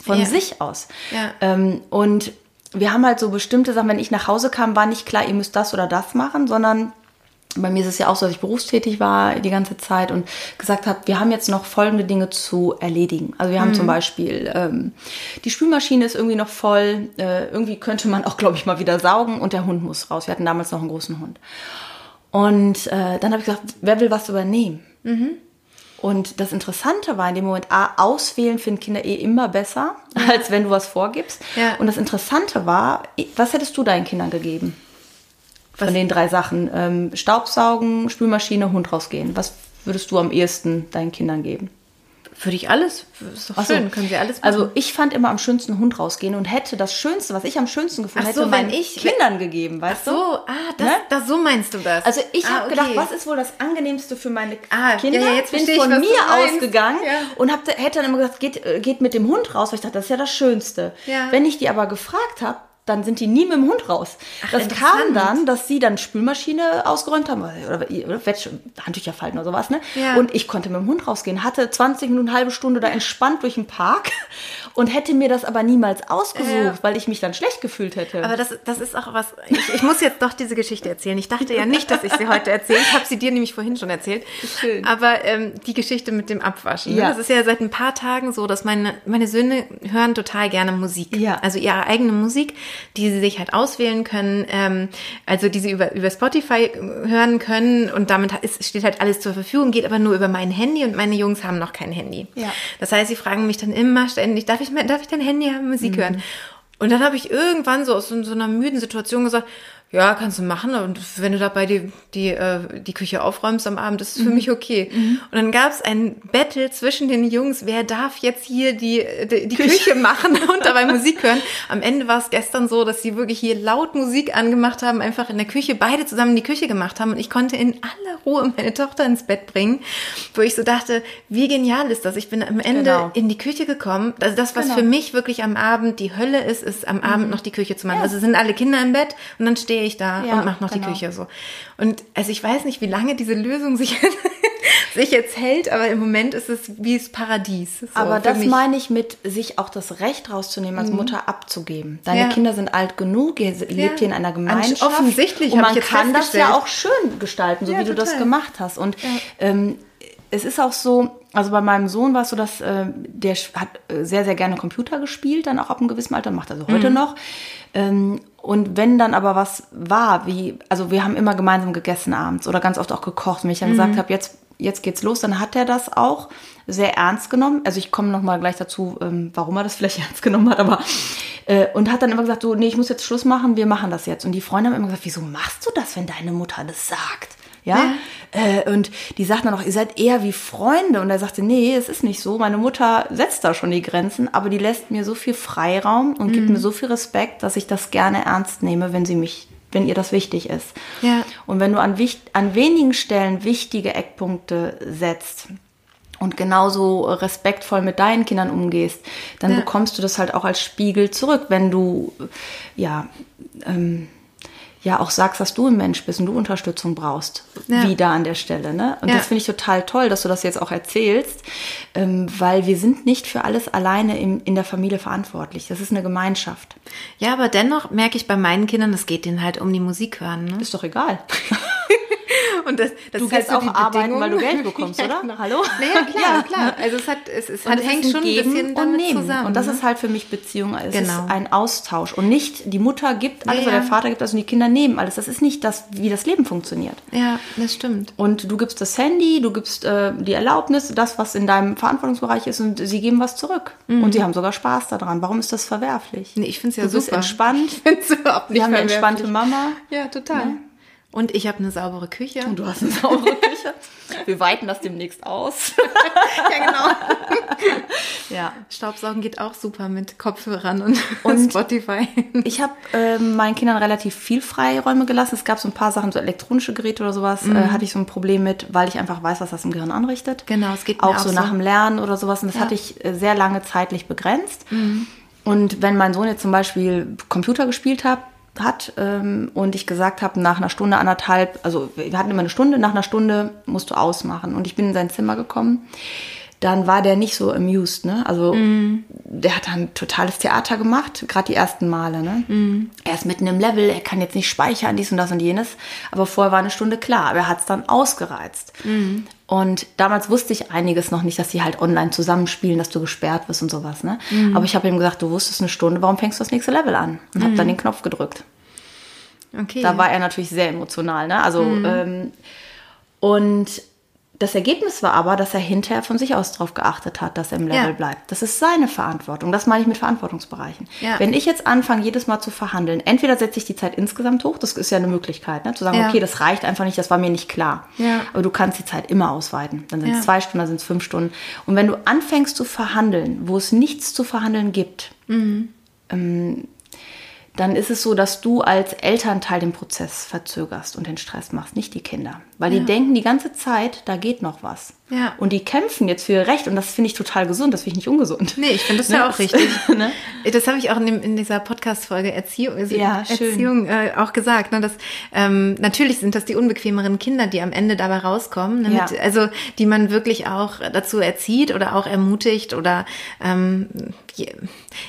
Von ja. sich aus. Ja. Ähm, und wir haben halt so bestimmte Sachen, wenn ich nach Hause kam, war nicht klar, ihr müsst das oder das machen, sondern bei mir ist es ja auch so, dass ich berufstätig war die ganze Zeit und gesagt habe, wir haben jetzt noch folgende Dinge zu erledigen. Also wir haben mhm. zum Beispiel, ähm, die Spülmaschine ist irgendwie noch voll, äh, irgendwie könnte man auch, glaube ich, mal wieder saugen und der Hund muss raus. Wir hatten damals noch einen großen Hund. Und äh, dann habe ich gesagt, wer will was übernehmen? Mhm. Und das Interessante war in dem Moment, A, auswählen finden Kinder eh immer besser, ja. als wenn du was vorgibst. Ja. Und das Interessante war, was hättest du deinen Kindern gegeben? Von was? den drei Sachen. Ähm, Staubsaugen, Spülmaschine, Hund rausgehen. Was würdest du am ehesten deinen Kindern geben? Würde ich alles, ist doch schön, so. können sie alles also machen. Also ich fand immer am schönsten Hund rausgehen und hätte das Schönste, was ich am schönsten gefunden so, hätte, meinen ich, Kindern gegeben, weißt Ach so, du? ah, das, ne? das, so meinst du das. Also ich ah, habe okay. gedacht, was ist wohl das Angenehmste für meine ah, Kinder? Ja, jetzt bin ich, von mir ausgegangen ja. und hab, hätte dann immer gesagt, geht, äh, geht mit dem Hund raus, weil ich dachte, das ist ja das Schönste. Ja. Wenn ich die aber gefragt habe, dann sind die nie mit dem Hund raus. Ach, das kam dann, dass sie dann Spülmaschine ausgeräumt haben oder, oder Handtücher falten oder sowas, ne? Ja. Und ich konnte mit dem Hund rausgehen, hatte 20 Minuten, eine halbe Stunde da entspannt durch den Park und hätte mir das aber niemals ausgesucht, ja. weil ich mich dann schlecht gefühlt hätte. Aber das, das ist auch was, ich, ich muss jetzt doch diese Geschichte erzählen. Ich dachte ja nicht, dass ich sie heute erzähle. Ich habe sie dir nämlich vorhin schon erzählt. Schön. Aber ähm, die Geschichte mit dem Abwaschen. Ne? Ja. Das ist ja seit ein paar Tagen so, dass meine, meine Söhne hören total gerne Musik. Ja. Also ihre eigene Musik die sie sich halt auswählen können, ähm, also die sie über, über Spotify hören können und damit ist, steht halt alles zur Verfügung, geht aber nur über mein Handy und meine Jungs haben noch kein Handy. Ja. Das heißt, sie fragen mich dann immer ständig, darf ich, darf ich dein Handy haben, Musik mhm. hören? Und dann habe ich irgendwann so aus so, so einer müden Situation gesagt, ja, kannst du machen. Und wenn du dabei die, die, äh, die Küche aufräumst am Abend, ist es für mhm. mich okay. Mhm. Und dann gab es ein Battle zwischen den Jungs, wer darf jetzt hier die, die, die Küche. Küche machen und dabei Musik hören. Am Ende war es gestern so, dass sie wirklich hier laut Musik angemacht haben, einfach in der Küche, beide zusammen die Küche gemacht haben. Und ich konnte in aller Ruhe meine Tochter ins Bett bringen, wo ich so dachte, wie genial ist das? Ich bin am Ende genau. in die Küche gekommen. Also das, was genau. für mich wirklich am Abend die Hölle ist, ist am Abend mhm. noch die Küche zu machen. Ja. Also sind alle Kinder im Bett und dann stehe stehe ich da ja, und mache noch genau. die Küche so. Und also ich weiß nicht, wie lange diese Lösung sich, sich jetzt hält, aber im Moment ist es wie das Paradies. So aber das mich. meine ich mit, sich auch das Recht rauszunehmen, als mhm. Mutter abzugeben. Deine ja. Kinder sind alt genug, ihr lebt ja. hier in einer Gemeinschaft. Offensichtlich. Und man kann das ja auch schön gestalten, so wie total. du das gemacht hast. Und ähm, es ist auch so, also bei meinem Sohn war es so, dass äh, der hat äh, sehr, sehr gerne Computer gespielt, dann auch ab einem gewissen Alter, macht er so heute mhm. noch. Ähm, und wenn dann aber was war, wie, also wir haben immer gemeinsam gegessen abends oder ganz oft auch gekocht. Wenn ich dann mhm. gesagt habe, jetzt, jetzt geht's los, dann hat er das auch sehr ernst genommen. Also ich komme nochmal gleich dazu, ähm, warum er das vielleicht ernst genommen hat, aber äh, und hat dann immer gesagt, so, nee, ich muss jetzt Schluss machen, wir machen das jetzt. Und die Freunde haben immer gesagt, wieso machst du das, wenn deine Mutter das sagt? Ja. ja. Äh, und die sagten dann auch, ihr seid eher wie Freunde. Und er sagte, nee, es ist nicht so. Meine Mutter setzt da schon die Grenzen, aber die lässt mir so viel Freiraum und mhm. gibt mir so viel Respekt, dass ich das gerne ernst nehme, wenn sie mich wenn ihr das wichtig ist. Ja. Und wenn du an, an wenigen Stellen wichtige Eckpunkte setzt, und genauso respektvoll mit deinen Kindern umgehst, dann ja. bekommst du das halt auch als Spiegel zurück, wenn du ja ähm, ja auch sagst, dass du ein Mensch bist und du Unterstützung brauchst, ja. wieder an der Stelle. Ne? Und ja. das finde ich total toll, dass du das jetzt auch erzählst, ähm, weil wir sind nicht für alles alleine im, in der Familie verantwortlich. Das ist eine Gemeinschaft. Ja, aber dennoch merke ich bei meinen Kindern, es geht denen halt um die Musik hören. Ne? Ist doch egal. Und das, das du kannst halt auch arbeiten, weil du Geld bekommst, oder? Genau. Hallo? Naja, klar, ja. klar. Also es hat, es, es hat, hängt schon ein bisschen und nehmen. zusammen. Und das ne? ist halt für mich Beziehung. Es genau. ist ein Austausch und nicht die Mutter gibt alles ja, oder der Vater gibt alles und die Kinder nehmen alles. Das ist nicht das, wie das Leben funktioniert. Ja, das stimmt. Und du gibst das Handy, du gibst äh, die Erlaubnis, das, was in deinem Verantwortungsbereich ist und sie geben was zurück. Mhm. Und sie haben sogar Spaß daran. Warum ist das verwerflich? Nee, ich finde es ja du super. Du bist entspannt. Ich finde es überhaupt nicht Wir haben eine entspannte Mama. Ja, total. Ja. Und ich habe eine saubere Küche. Und du hast eine saubere Küche. Wir weiten das demnächst aus. ja, genau. ja. Staubsaugen geht auch super mit Kopfhörern und, und Spotify. Ich habe äh, meinen Kindern relativ viel Freiräume gelassen. Es gab so ein paar Sachen, so elektronische Geräte oder sowas, äh, mhm. äh, hatte ich so ein Problem mit, weil ich einfach weiß, was das im Gehirn anrichtet. Genau, es geht auch, auch so nach dem Lernen oder sowas. Und das ja. hatte ich äh, sehr lange zeitlich begrenzt. Mhm. Und wenn mein Sohn jetzt zum Beispiel Computer gespielt hat, hat ähm, und ich gesagt habe, nach einer Stunde, anderthalb, also wir hatten immer eine Stunde, nach einer Stunde musst du ausmachen. Und ich bin in sein Zimmer gekommen. Dann war der nicht so amused, ne? Also mm. der hat dann totales Theater gemacht, gerade die ersten Male, ne? Mm. Er ist mitten im Level, er kann jetzt nicht speichern, dies und das und jenes. Aber vorher war eine Stunde klar, aber er hat es dann ausgereizt. Mm. Und damals wusste ich einiges noch nicht, dass sie halt online zusammenspielen, dass du gesperrt wirst und sowas. Ne? Mhm. Aber ich habe ihm gesagt, du wusstest eine Stunde, warum fängst du das nächste Level an? Und mhm. habe dann den Knopf gedrückt. Okay. Da war er natürlich sehr emotional. Ne? Also mhm. ähm, und das Ergebnis war aber, dass er hinterher von sich aus darauf geachtet hat, dass er im Level ja. bleibt. Das ist seine Verantwortung. Das meine ich mit Verantwortungsbereichen. Ja. Wenn ich jetzt anfange, jedes Mal zu verhandeln, entweder setze ich die Zeit insgesamt hoch, das ist ja eine Möglichkeit, ne? zu sagen, ja. okay, das reicht einfach nicht, das war mir nicht klar. Aber du kannst die Zeit immer ausweiten. Dann sind es zwei Stunden, dann sind es fünf Stunden. Und wenn du anfängst zu verhandeln, wo es nichts zu verhandeln gibt, mhm. ähm, dann ist es so, dass du als Elternteil den Prozess verzögerst und den Stress machst, nicht die Kinder. Weil ja. die denken die ganze Zeit, da geht noch was. Ja. Und die kämpfen jetzt für ihr Recht und das finde ich total gesund, das finde ich nicht ungesund. Nee, ich finde das ne? ja auch richtig. ne? Das habe ich auch in, dem, in dieser Podcast-Folge Erziehung, also ja, Erziehung äh, auch gesagt. Ne? Dass, ähm, natürlich sind das die unbequemeren Kinder, die am Ende dabei rauskommen. Ne? Mit, also die man wirklich auch dazu erzieht oder auch ermutigt oder ähm,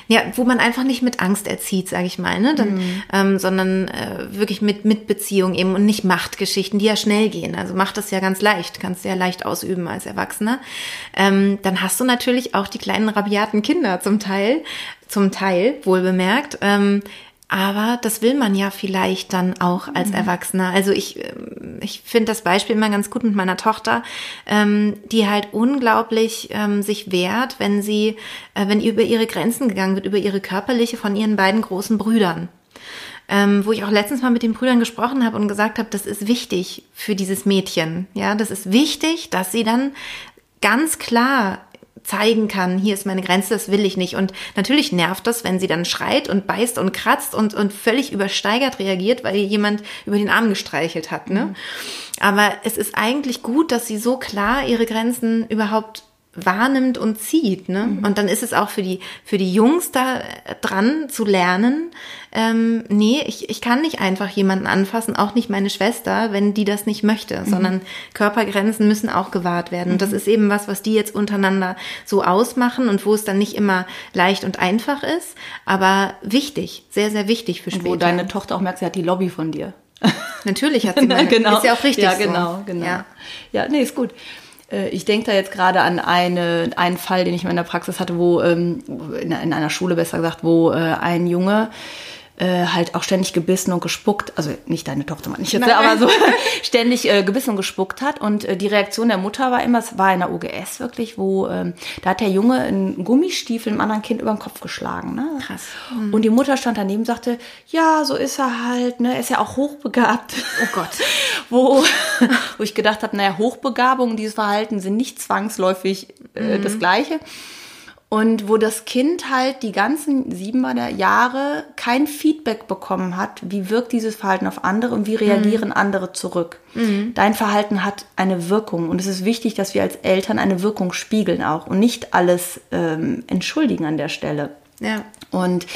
ja, wo man einfach nicht mit Angst erzieht, sage ich mal, ne? Dann, mhm. ähm, sondern äh, wirklich mit Mitbeziehung eben und nicht Machtgeschichten, die ja schnell gehen. Also macht das ja ganz leicht, kannst ja leicht ausüben als Erwachsener. Ähm, dann hast du natürlich auch die kleinen rabiaten Kinder zum Teil, zum Teil wohl bemerkt. Ähm, aber das will man ja vielleicht dann auch als mhm. Erwachsener. Also ich, ähm, ich finde das Beispiel immer ganz gut mit meiner Tochter, ähm, die halt unglaublich ähm, sich wehrt, wenn sie, äh, wenn über ihre Grenzen gegangen wird, über ihre körperliche von ihren beiden großen Brüdern. Ähm, wo ich auch letztens mal mit den Brüdern gesprochen habe und gesagt habe, das ist wichtig für dieses Mädchen. Ja, das ist wichtig, dass sie dann ganz klar zeigen kann, hier ist meine Grenze, das will ich nicht. Und natürlich nervt das, wenn sie dann schreit und beißt und kratzt und, und völlig übersteigert reagiert, weil ihr jemand über den Arm gestreichelt hat. Ne? Mhm. Aber es ist eigentlich gut, dass sie so klar ihre Grenzen überhaupt wahrnimmt und zieht. Ne? Mhm. Und dann ist es auch für die, für die Jungs da dran zu lernen, ähm, nee, ich, ich kann nicht einfach jemanden anfassen, auch nicht meine Schwester, wenn die das nicht möchte, mhm. sondern Körpergrenzen müssen auch gewahrt werden. Mhm. Und das ist eben was, was die jetzt untereinander so ausmachen und wo es dann nicht immer leicht und einfach ist, aber wichtig, sehr, sehr wichtig für später. Und wo deine Tochter auch merkt, sie hat die Lobby von dir. Natürlich hat sie mal. genau. Ist ja auch richtig Ja, genau, so. genau. Ja. ja, nee, ist gut. Äh, ich denke da jetzt gerade an eine, einen Fall, den ich in der Praxis hatte, wo ähm, in, in einer Schule besser gesagt, wo äh, ein Junge äh, halt auch ständig gebissen und gespuckt, also nicht deine Tochter, meine ich jetzt, Nein. aber so ständig äh, gebissen und gespuckt hat. Und äh, die Reaktion der Mutter war immer, es war in der OGS wirklich, wo ähm, da hat der Junge einen Gummistiefel einem anderen Kind über den Kopf geschlagen. Ne? Krass. Mhm. Und die Mutter stand daneben und sagte, ja, so ist er halt, ne? er ist ja auch hochbegabt. Oh Gott. wo, wo ich gedacht habe, naja, Hochbegabung, dieses Verhalten sind nicht zwangsläufig äh, mhm. das Gleiche. Und wo das Kind halt die ganzen sieben Jahre kein Feedback bekommen hat, wie wirkt dieses Verhalten auf andere und wie reagieren mhm. andere zurück. Mhm. Dein Verhalten hat eine Wirkung und es ist wichtig, dass wir als Eltern eine Wirkung spiegeln auch und nicht alles ähm, entschuldigen an der Stelle. Ja. Und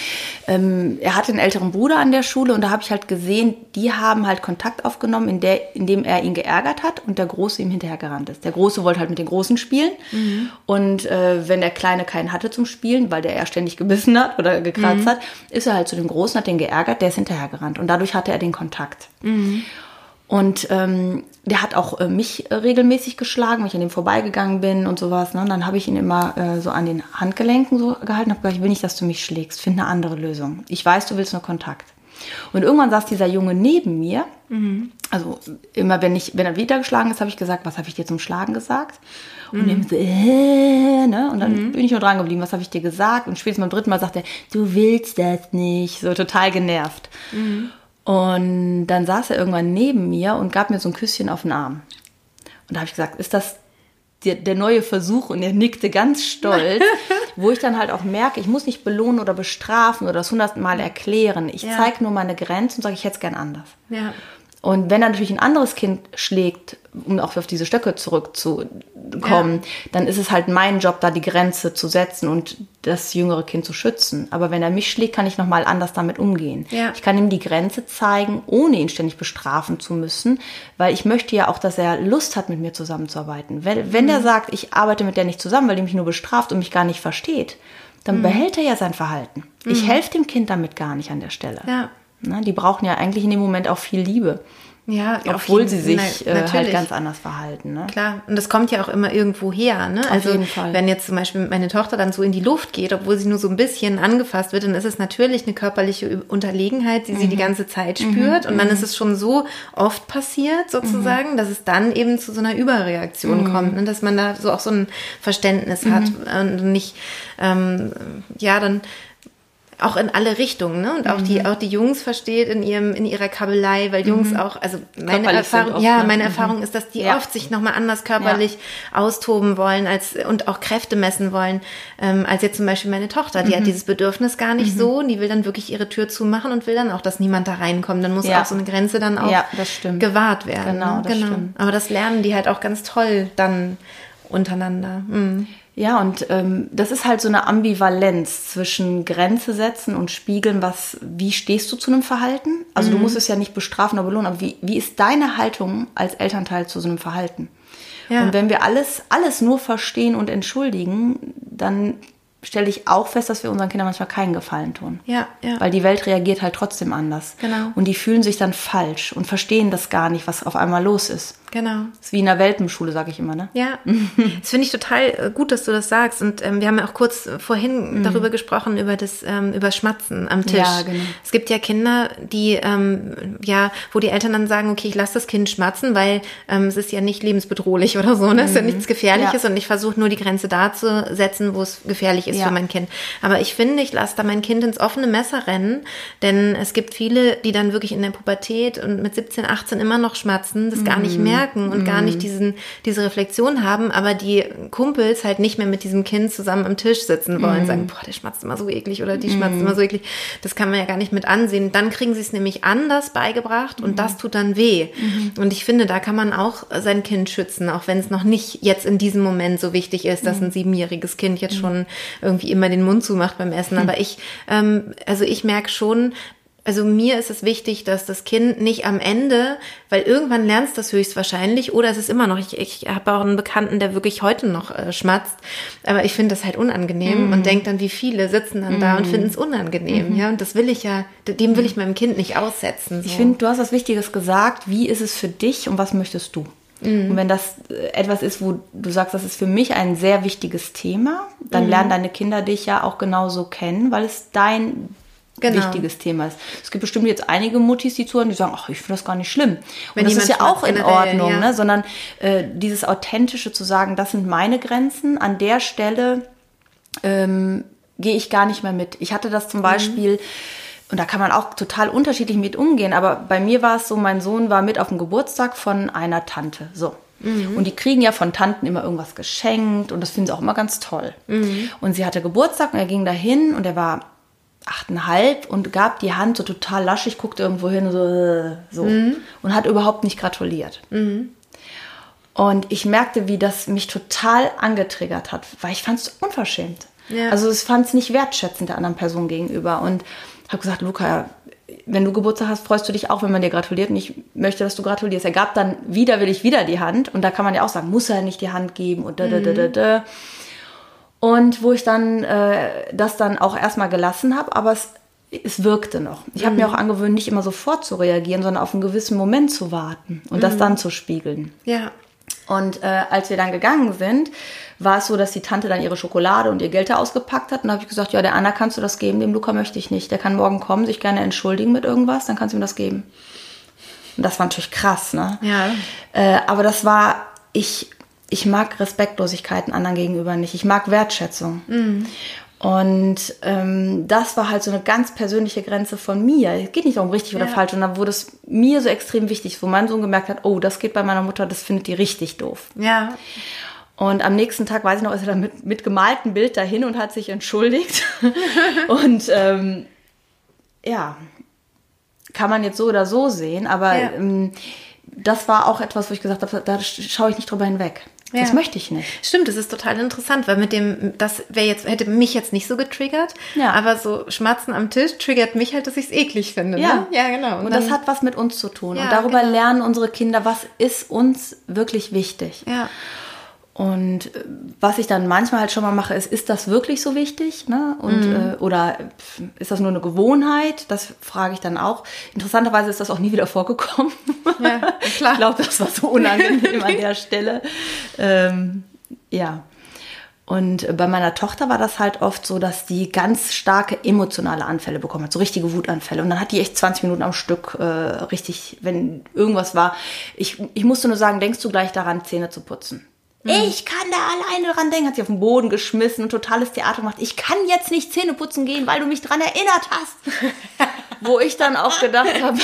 ähm, er hatte einen älteren Bruder an der Schule und da habe ich halt gesehen, die haben halt Kontakt aufgenommen, in der, indem er ihn geärgert hat und der Große ihm hinterhergerannt ist. Der Große wollte halt mit den Großen spielen mhm. und äh, wenn der Kleine keinen hatte zum Spielen, weil der eher ständig gebissen hat oder gekratzt mhm. hat, ist er halt zu dem Großen, hat den geärgert, der ist hinterhergerannt und dadurch hatte er den Kontakt. Mhm. Und ähm, der hat auch äh, mich regelmäßig geschlagen, wenn ich an dem vorbeigegangen bin und sowas. Ne? Und dann habe ich ihn immer äh, so an den Handgelenken so gehalten und habe gesagt, ich will nicht, dass du mich schlägst. Finde eine andere Lösung. Ich weiß, du willst nur Kontakt. Und irgendwann saß dieser Junge neben mir. Mhm. Also immer, wenn, ich, wenn er wieder geschlagen ist, habe ich gesagt, was habe ich dir zum Schlagen gesagt? Und mhm. so, äh, ne? Und dann mhm. bin ich nur dran geblieben, was habe ich dir gesagt? Und spätestens beim dritten Mal sagt er, du willst das nicht. So total genervt. Mhm. Und dann saß er irgendwann neben mir und gab mir so ein Küsschen auf den Arm. Und da habe ich gesagt, ist das der, der, neue Versuch? Und er nickte ganz stolz, wo ich dann halt auch merke, ich muss nicht belohnen oder bestrafen oder das hundertmal erklären. Ich ja. zeige nur meine Grenzen und sage, ich hätte es gern anders. Ja. Und wenn dann natürlich ein anderes Kind schlägt, um auch auf diese Stöcke zurückzukommen, ja. dann ist es halt mein Job, da die Grenze zu setzen und das jüngere Kind zu schützen. Aber wenn er mich schlägt, kann ich nochmal anders damit umgehen. Ja. Ich kann ihm die Grenze zeigen, ohne ihn ständig bestrafen zu müssen, weil ich möchte ja auch, dass er Lust hat, mit mir zusammenzuarbeiten. Wenn, wenn mhm. der sagt, ich arbeite mit der nicht zusammen, weil die mich nur bestraft und mich gar nicht versteht, dann mhm. behält er ja sein Verhalten. Mhm. Ich helfe dem Kind damit gar nicht an der Stelle. Ja. Na, die brauchen ja eigentlich in dem Moment auch viel Liebe. Ja, obwohl sie sich äh, halt ganz anders verhalten. Ne? Klar, und das kommt ja auch immer irgendwo her. Ne? Auf also jeden Fall. wenn jetzt zum Beispiel meine Tochter dann so in die Luft geht, obwohl sie nur so ein bisschen angefasst wird, dann ist es natürlich eine körperliche Unterlegenheit, die mhm. sie die mhm. ganze Zeit mhm. spürt. Mhm. Und dann ist es schon so oft passiert sozusagen, mhm. dass es dann eben zu so einer Überreaktion mhm. kommt, ne? dass man da so auch so ein Verständnis hat und nicht, ähm, ja, dann auch in alle Richtungen, ne? Und auch mhm. die auch die Jungs versteht in ihrem in ihrer Kabelei, weil Jungs mhm. auch, also meine Erfahrung, oft, ja, ne? meine mhm. Erfahrung ist, dass die ja. oft sich noch mal anders körperlich ja. austoben wollen als und auch Kräfte messen wollen, ähm, als jetzt zum Beispiel meine Tochter, die hat mhm. dieses Bedürfnis gar nicht mhm. so, und die will dann wirklich ihre Tür zumachen und will dann auch, dass niemand da reinkommt. Dann muss ja. auch so eine Grenze dann auch gewahrt werden. Genau, ne? das genau. Stimmt. Aber das lernen die halt auch ganz toll dann untereinander. Mhm. Ja, und ähm, das ist halt so eine Ambivalenz zwischen Grenze setzen und spiegeln, was, wie stehst du zu einem Verhalten? Also mhm. du musst es ja nicht bestrafen oder belohnen, aber wie, wie ist deine Haltung als Elternteil zu so einem Verhalten? Ja. Und wenn wir alles, alles nur verstehen und entschuldigen, dann stelle ich auch fest, dass wir unseren Kindern manchmal keinen Gefallen tun. Ja, ja. Weil die Welt reagiert halt trotzdem anders. Genau. Und die fühlen sich dann falsch und verstehen das gar nicht, was auf einmal los ist. Genau. Das ist wie in der Welpenschule, sage ich immer, ne? Ja. das finde ich total äh, gut, dass du das sagst. Und ähm, wir haben ja auch kurz vorhin mhm. darüber gesprochen, über das, ähm, über Schmatzen am Tisch. Ja, genau. Es gibt ja Kinder, die, ähm, ja, wo die Eltern dann sagen, okay, ich lasse das Kind schmatzen, weil ähm, es ist ja nicht lebensbedrohlich oder so, ne? Es ist ja mhm. nichts Gefährliches ja. und ich versuche nur die Grenze da zu setzen, wo es gefährlich ist ja. für mein Kind. Aber ich finde, ich lasse da mein Kind ins offene Messer rennen, denn es gibt viele, die dann wirklich in der Pubertät und mit 17, 18 immer noch schmatzen, das mhm. gar nicht merken merken und mhm. gar nicht mhm. diesen, diese Reflexion haben, aber die Kumpels halt nicht mehr mit diesem Kind zusammen am Tisch sitzen wollen, mhm. sagen, boah, der schmatzt immer so eklig oder die mhm. schmatzt immer so eklig. Das kann man ja gar nicht mit ansehen. Dann kriegen sie es nämlich anders beigebracht und das mhm. tut dann weh. Mhm. Und ich finde, da kann man auch sein Kind schützen, auch wenn es noch nicht jetzt in diesem Moment so wichtig ist, dass ein siebenjähriges Kind jetzt schon irgendwie immer den Mund zumacht beim Essen. Aber ich, ähm, also ich merke schon, also mir ist es wichtig, dass das Kind nicht am Ende, weil irgendwann lernst du das höchstwahrscheinlich oder es ist immer noch, ich, ich habe auch einen Bekannten, der wirklich heute noch äh, schmatzt, aber ich finde das halt unangenehm mhm. und denke dann, wie viele sitzen dann mhm. da und mhm. finden es unangenehm, mhm. ja, und das will ich ja, dem will ich meinem Kind nicht aussetzen. So. Ich finde, du hast was Wichtiges gesagt, wie ist es für dich und was möchtest du? Mhm. Und wenn das äh, etwas ist, wo du sagst, das ist für mich ein sehr wichtiges Thema, dann mhm. lernen deine Kinder dich ja auch genauso kennen, weil es dein genau. wichtiges Thema ist. Es gibt bestimmt jetzt einige Muttis, die zuhören, die sagen, ach, ich finde das gar nicht schlimm. Wenn und das ist ja auch in Ordnung, ja. ne? sondern äh, dieses Authentische zu sagen, das sind meine Grenzen, an der Stelle ähm, gehe ich gar nicht mehr mit. Ich hatte das zum mhm. Beispiel, und da kann man auch total unterschiedlich mit umgehen, aber bei mir war es so, mein Sohn war mit auf dem Geburtstag von einer Tante. So. Mhm. Und die kriegen ja von Tanten immer irgendwas geschenkt und das finden sie auch immer ganz toll. Mhm. Und sie hatte Geburtstag und er ging dahin und er war achteinhalb und gab die Hand so total laschig, guckte irgendwo hin so, äh, so mhm. und hat überhaupt nicht gratuliert. Mhm. Und ich merkte, wie das mich total angetriggert hat, weil ich fand es unverschämt. Ja. Also ich fand es nicht wertschätzend der anderen Person gegenüber und habe gesagt, Luca, wenn du Geburtstag hast, freust du dich auch, wenn man dir gratuliert und ich möchte, dass du gratulierst. Er gab dann widerwillig wieder die Hand und da kann man ja auch sagen, muss er nicht die Hand geben und da, da, da, da, da. Und wo ich dann äh, das dann auch erstmal gelassen habe, aber es es wirkte noch. Ich habe mir auch angewöhnt, nicht immer sofort zu reagieren, sondern auf einen gewissen Moment zu warten und das dann zu spiegeln. Ja. Und äh, als wir dann gegangen sind, war es so, dass die Tante dann ihre Schokolade und ihr Geld da ausgepackt hat. Und da habe ich gesagt, ja, der Anna kannst du das geben, dem Luca möchte ich nicht. Der kann morgen kommen, sich gerne entschuldigen mit irgendwas, dann kannst du ihm das geben. Und das war natürlich krass, ne? Ja. Äh, aber das war, ich, ich mag Respektlosigkeiten anderen gegenüber nicht. Ich mag Wertschätzung. Und ähm, das war halt so eine ganz persönliche Grenze von mir. Es geht nicht darum richtig oder Ja. falsch. Und dann wurde es mir so extrem wichtig, wo mein Sohn gemerkt hat, oh, das geht bei meiner Mutter, das findet die richtig doof. Ja. Und am nächsten Tag, weiß ich noch, ist er dann mit, mit gemaltem Bild dahin und hat sich entschuldigt. und ähm, ja, kann man jetzt so oder so sehen, aber Ja. ähm, das war auch etwas, wo ich gesagt habe, da schaue ich nicht drüber hinweg. Das Ja. möchte ich nicht. Stimmt, das ist total interessant, weil mit dem, das wäre jetzt, hätte mich jetzt nicht so getriggert, Ja. aber so Schmatzen am Tisch triggert mich halt, dass ich es eklig finde. Ja. ne? ja genau. Und, das hat was mit uns zu tun. Ja, und darüber genau. lernen unsere Kinder, was ist uns wirklich wichtig. ja, Und äh, was ich dann manchmal halt schon mal mache, ist, ist das wirklich so wichtig? Ne? Und, Mhm. äh, oder ist das nur eine Gewohnheit? Das frage ich dann auch. Interessanterweise ist das auch nie wieder vorgekommen. Ja, klar. Ich glaube, das war so unangenehm an der Stelle. Ähm, ja. Und äh, bei meiner Tochter war das halt oft so, dass die ganz starke emotionale Anfälle bekommen hat, so richtige Wutanfälle. Und dann hat die echt 20 Minuten am Stück äh, richtig, wenn irgendwas war. Ich, ich musste nur sagen, denkst du gleich daran, Zähne zu putzen? Ich kann da alleine dran denken, hat sie auf den Boden geschmissen und totales Theater gemacht. Ich kann jetzt nicht Zähne putzen gehen, weil du mich dran erinnert hast. Wo ich dann auch gedacht habe.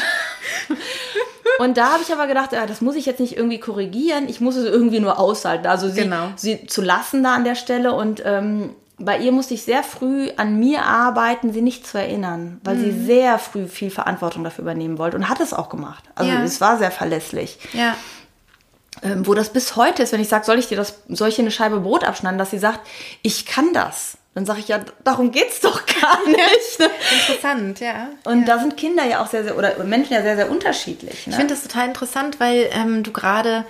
Und da habe ich aber gedacht, ja, das muss ich jetzt nicht irgendwie korrigieren, ich muss es irgendwie nur aushalten. Also sie, Genau. sie zu lassen da an der Stelle und ähm, bei ihr musste ich sehr früh an mir arbeiten, sie nicht zu erinnern, weil sie sehr früh viel Verantwortung dafür übernehmen wollte und hat es auch gemacht. Also Ja. es war sehr verlässlich. ja, Ähm, wo das bis heute ist, wenn ich sage, soll ich dir das, soll ich dir eine Scheibe Brot abschneiden, dass sie sagt, ich kann das. Dann sage ich, ja, darum geht's doch gar nicht. interessant, ja. Und da sind Kinder ja auch sehr, sehr, oder Menschen ja sehr, sehr unterschiedlich. Ne? Ich finde das total interessant, weil ähm, du gerade,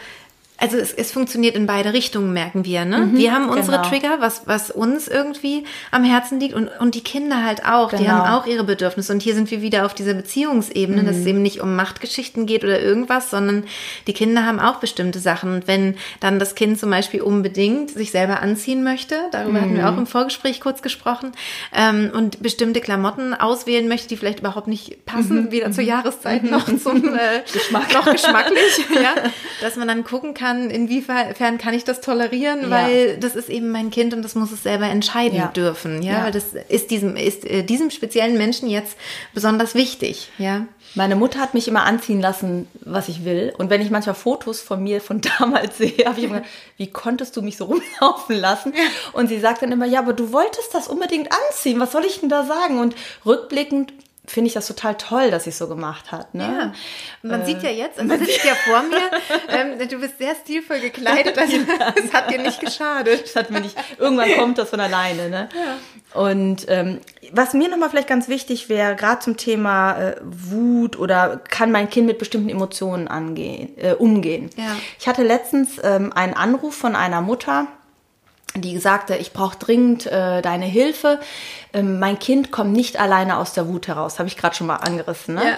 also es, es funktioniert in beide Richtungen, merken wir. Ne? wir haben unsere genau. Trigger, was, was uns irgendwie am Herzen liegt und, und die Kinder halt auch. Die Genau. haben auch ihre Bedürfnisse. Und hier sind wir wieder auf dieser Beziehungsebene, dass es eben nicht um Machtgeschichten geht oder irgendwas, sondern die Kinder haben auch bestimmte Sachen. Und wenn dann das Kind zum Beispiel unbedingt sich selber anziehen möchte, darüber hatten wir auch im Vorgespräch kurz gesprochen, ähm, und bestimmte Klamotten auswählen möchte, die vielleicht überhaupt nicht passen, weder zur Jahreszeit noch zum äh, Geschmack. noch geschmacklich, ja, dass man dann gucken kann, inwiefern kann ich das tolerieren, Ja. weil das ist eben mein Kind und das muss es selber entscheiden Ja. dürfen, ja, Ja. weil das ist diesem ist äh, diesem speziellen Menschen jetzt besonders wichtig, ja. Meine Mutter hat mich immer anziehen lassen, was ich will. Und wenn ich manchmal Fotos von mir von damals sehe, habe ich immer gedacht, wie konntest du mich so rumlaufen lassen? Und sie sagt dann immer, ja, aber du wolltest das unbedingt anziehen. Was soll ich denn da sagen? Und rückblickend finde ich das total toll, dass sie es so gemacht hat. Ne? Ja. Man sieht ja jetzt, also sitzt ja vor mir, ähm, du bist sehr stilvoll gekleidet, also es hat dir nicht geschadet. Das hat mir nicht, irgendwann kommt das von alleine. Ne? Und ähm, was mir nochmal vielleicht ganz wichtig wäre, gerade zum Thema äh, Wut oder kann mein Kind mit bestimmten Emotionen angehen, äh, umgehen. Ja. Ich hatte letztens ähm, einen Anruf von einer Mutter, die sagte, ich brauche dringend äh, deine Hilfe. Ähm, mein Kind kommt nicht alleine aus der Wut heraus. Habe ich gerade schon mal angerissen. Ne? Ja.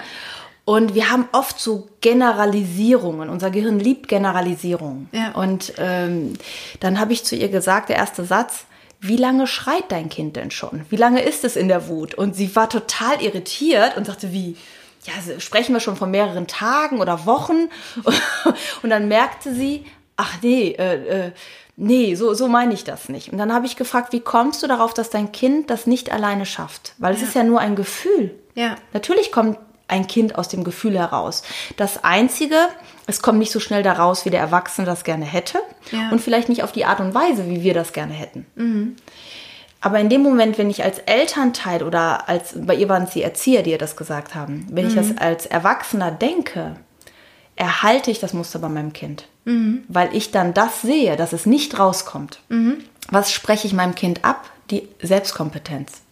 Und wir haben oft so Generalisierungen. Unser Gehirn liebt Generalisierungen. Ja. Und ähm, dann habe ich zu ihr gesagt, der erste Satz, wie lange schreit dein Kind denn schon? Wie lange ist es in der Wut? Und sie war total irritiert und sagte, wie? Ja, sprechen wir schon von mehreren Tagen oder Wochen? Und dann merkte sie, ach nee, äh, äh, nee, so, so meine ich das nicht. Und dann habe ich gefragt, wie kommst du darauf, dass dein Kind das nicht alleine schafft? Weil es ist ja nur ein Gefühl. Ja. Natürlich kommt ein Kind aus dem Gefühl heraus. Das Einzige, es kommt nicht so schnell daraus, wie der Erwachsene das gerne hätte Ja. und vielleicht nicht auf die Art und Weise, wie wir das gerne hätten. Aber in dem Moment, wenn ich als Elternteil oder als, bei ihr waren es die Erzieher, die ihr das gesagt haben, wenn ich das als Erwachsener denke, erhalte ich das Muster bei meinem Kind. Weil ich dann das sehe, dass es nicht rauskommt. Was spreche ich meinem Kind ab? Die Selbstkompetenz.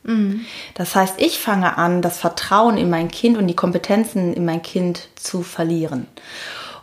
Das heißt, ich fange an, das Vertrauen in mein Kind und die Kompetenzen in mein Kind zu verlieren.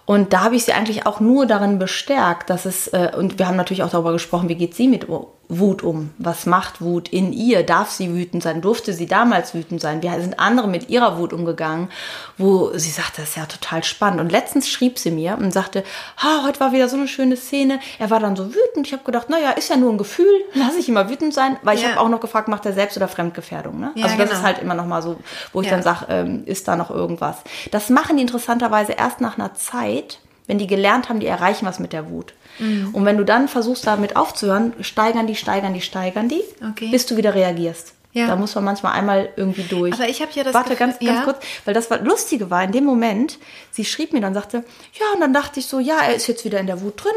Und da habe ich sie eigentlich auch nur darin bestärkt, dass es, äh, und wir haben natürlich auch darüber gesprochen, wie geht sie mit Wut um? Was macht Wut in ihr? Darf sie wütend sein? Durfte sie damals wütend sein? Wie sind andere mit ihrer Wut umgegangen? Wo sie sagte, das ist ja total spannend. Und letztens schrieb sie mir und sagte, ha, heute war wieder so eine schöne Szene. Er war dann so wütend. Ich habe gedacht, naja, ist ja nur ein Gefühl. Lass ich immer wütend sein. Weil ich ja. habe auch noch gefragt, macht er Selbst- oder Fremdgefährdung? Ne? Ja, also das genau. ist halt immer noch mal so, wo ich ja. dann sage, ähm, ist da noch irgendwas? Das machen die interessanterweise erst nach einer Zeit, wenn die gelernt haben, die erreichen was mit der Wut. Mhm. Und wenn du dann versuchst, damit aufzuhören, steigern die, steigern die, steigern die, okay. bis du wieder reagierst. Ja. Da muss man manchmal einmal irgendwie durch. Aber ich habe ja das Warte, Gefühl, ganz, ganz ja? kurz, weil das war Lustige war, in dem Moment, sie schrieb mir dann, sagte, ja, und dann dachte ich so, ja, er ist jetzt wieder in der Wut drin.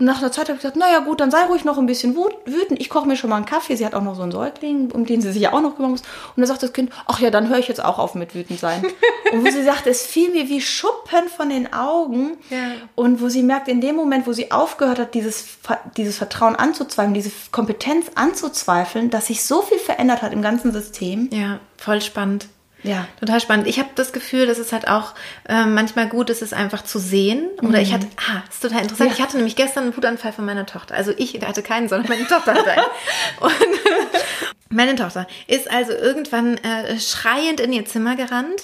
Und nach einer Zeit habe ich gesagt, naja gut, dann sei ruhig noch ein bisschen wütend. Ich koche mir schon mal einen Kaffee. Sie hat auch noch so einen Säugling, um den sie sich ja auch noch kümmern muss. Und dann sagt das Kind, ach ja, dann höre ich jetzt auch auf mit wütend sein. und wo sie sagt, es fiel mir wie Schuppen von den Augen. Ja. Und wo sie merkt, in dem Moment, wo sie aufgehört hat, dieses, dieses Vertrauen anzuzweifeln, diese Kompetenz anzuzweifeln, dass sich so viel verändert hat im ganzen System. Ja, voll spannend. Ja. Total spannend. Ich habe das Gefühl, dass es halt auch äh, manchmal gut ist, es einfach zu sehen. Oder mhm. ich hatte, ah, ist total interessant. Ja. Ich hatte nämlich gestern einen Wutanfall von meiner Tochter. Also ich hatte keinen, sondern meine Tochter hatte einen. Und meine Tochter ist also irgendwann äh, schreiend in ihr Zimmer gerannt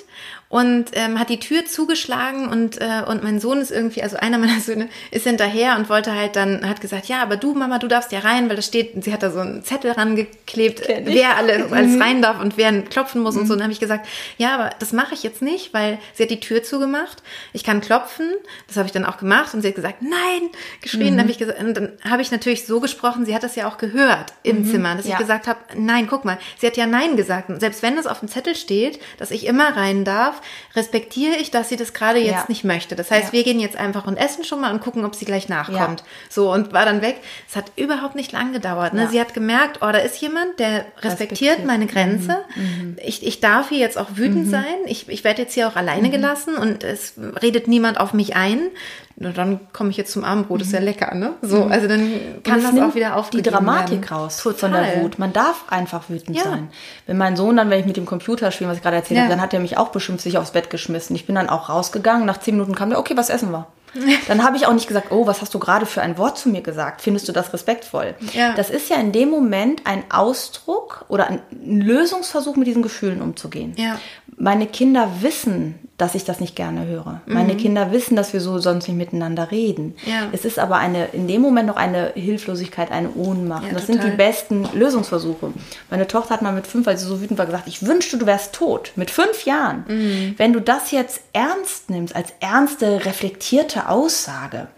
und ähm, hat die Tür zugeschlagen und äh, und mein Sohn ist irgendwie, also einer meiner Söhne ist hinterher und wollte halt dann, hat gesagt, ja, aber du Mama, du darfst ja rein, weil da steht, sie hat da so einen Zettel rangeklebt, wer alle, alles mhm. rein darf und wer klopfen muss mhm. und so. Und dann habe ich gesagt, ja, aber das mache ich jetzt nicht, weil sie hat die Tür zugemacht, ich kann klopfen, das habe ich dann auch gemacht und sie hat gesagt, nein, geschrien, mhm. dann habe ich gesagt, und dann habe ich natürlich so gesprochen, sie hat das ja auch gehört im mhm. Zimmer, dass ja. ich gesagt habe, nein, guck mal, sie hat ja nein gesagt, und selbst wenn das auf dem Zettel steht, dass ich immer rein darf, respektiere ich, dass sie das gerade jetzt ja. nicht möchte. Das heißt, ja. wir gehen jetzt einfach und essen schon mal und gucken, ob sie gleich nachkommt. Ja. So, und war dann weg. Es hat überhaupt nicht lang gedauert. Ne? Sie hat gemerkt, oh, da ist jemand, der respektiert, respektiert. meine Grenze. Mhm. mhm. Ich, ich darf hier jetzt auch wütend mhm. sein. Ich, ich werde jetzt hier auch alleine mhm. gelassen und es redet niemand auf mich ein na, dann komme ich jetzt zum Abendbrot, ist ja mhm. lecker, ne? So, mhm. also dann kann das auch wieder auf die Dramatik werden. raus Total. von der Wut. Man darf einfach wütend ja. sein. Wenn mein Sohn dann, wenn ich mit dem Computer spiele, was ich gerade erzählt ja. habe, dann hat er mich auch beschimpft, sich aufs Bett geschmissen. Ich bin dann auch rausgegangen. Nach zehn Minuten kam der, okay, was essen wir? Dann habe ich auch nicht gesagt, oh, was hast du gerade für ein Wort zu mir gesagt? Findest du das respektvoll? Ja. Das ist ja in dem Moment ein Ausdruck oder ein Lösungsversuch, mit diesen Gefühlen umzugehen. Ja. Meine Kinder wissen, dass ich das nicht gerne höre. Mhm. Meine Kinder wissen, dass wir so sonst nicht miteinander reden. Ja. Es ist aber eine, in dem Moment noch eine Hilflosigkeit, eine Ohnmacht. Ja, das total. sind die besten Lösungsversuche. Meine Tochter hat mal mit fünf, weil sie so wütend war, gesagt, ich wünschte, du wärst tot. Mit fünf Jahren. Mhm. Wenn du das jetzt ernst nimmst, als ernste, reflektierte Aussage,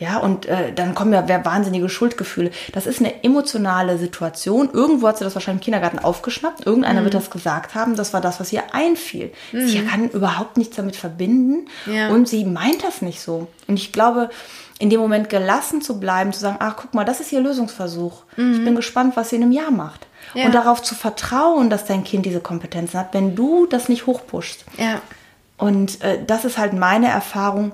ja, und äh, dann kommen ja wahnsinnige Schuldgefühle. Das ist eine emotionale Situation. Irgendwo hat sie das wahrscheinlich im Kindergarten aufgeschnappt. Irgendeiner mhm. wird das gesagt haben. Das war das, was ihr einfiel. Mhm. Sie kann überhaupt nichts damit verbinden. Ja. Und sie meint das nicht so. Und ich glaube, in dem Moment gelassen zu bleiben, zu sagen, ach, guck mal, das ist ihr Lösungsversuch. Mhm. Ich bin gespannt, was sie in einem Jahr macht. Ja. Und darauf zu vertrauen, dass dein Kind diese Kompetenzen hat, wenn du das nicht hochpushst. Ja. Und äh, das ist halt meine Erfahrung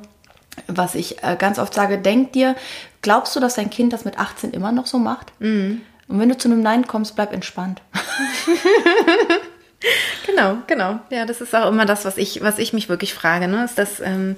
was ich äh, ganz oft sage, denk dir, glaubst du, dass dein Kind das mit 18 immer noch so macht? Mhm. Und wenn du zu einem Nein kommst, bleib entspannt. genau, genau. Ja, das ist auch immer das, was ich, was ich mich wirklich frage. Ne? Ist das, ähm,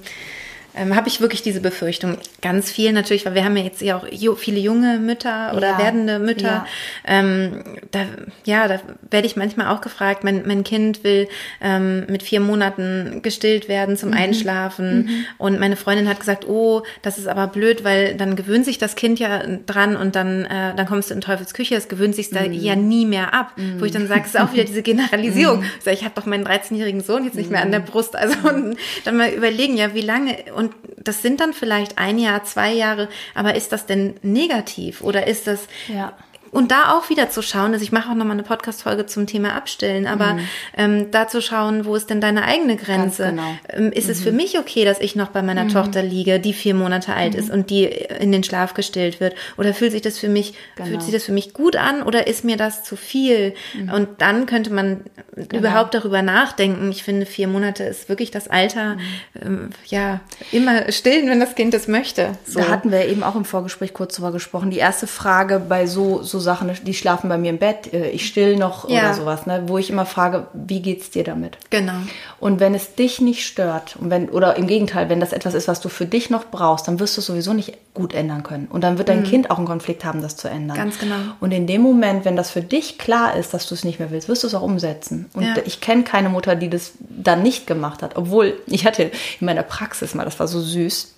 ähm, habe ich wirklich diese Befürchtung. Ganz viel natürlich, weil wir haben ja jetzt ja auch viele junge Mütter oder ja, werdende Mütter. Ja. Ähm, da, ja, da werde ich manchmal auch gefragt, mein, mein Kind will ähm, mit vier Monaten gestillt werden zum mhm. Einschlafen. Mhm. Und meine Freundin hat gesagt, oh, das ist aber blöd, weil dann gewöhnt sich das Kind ja dran und dann, äh, dann kommst du in Teufels Küche, es gewöhnt sich da mhm. ja nie mehr ab. Wo ich dann sage, es ist auch wieder diese Generalisierung. Mhm. Ich, sag, ich habe doch meinen 13-jährigen Sohn jetzt nicht mehr an der mhm. Brust. Also und dann mal überlegen, ja, wie lange und das sind dann vielleicht ein Jahr, zwei Jahre, aber ist das denn negativ oder ist das ja. Und da auch wieder zu schauen, also ich mache auch nochmal eine Podcast-Folge zum Thema Abstillen, aber mhm. ähm, da zu schauen, wo ist denn deine eigene Grenze? Genau. Ähm, ist mhm. es für mhm. mich okay, dass ich noch bei meiner mhm. Tochter liege, die vier Monate alt ist mhm. und die in den Schlaf gestillt wird? Oder fühlt sich das für mich, genau. fühlt sich das für mich gut an oder ist mir das zu viel? Mhm. Und dann könnte man genau. überhaupt darüber nachdenken. Ich finde, vier Monate ist wirklich das Alter, ähm, ja, immer stillen, wenn das Kind das möchte. So. Da hatten wir eben auch im Vorgespräch kurz drüber gesprochen. Die erste Frage bei so, so Sachen, die schlafen bei mir im Bett, äh, ich still noch ja. oder sowas, ne, wo ich immer frage, wie geht's dir damit? Genau. Und wenn es dich nicht stört und wenn oder im Gegenteil, wenn das etwas ist, was du für dich noch brauchst, dann wirst du es sowieso nicht gut ändern können und dann wird dein mhm. Kind auch einen Konflikt haben, das zu ändern. Ganz genau. Und in dem Moment, wenn das für dich klar ist, dass du es nicht mehr willst, wirst du es auch umsetzen. Und ja. ich kenne keine Mutter, die das dann nicht gemacht hat, obwohl ich hatte in meiner Praxis mal, das war so süß,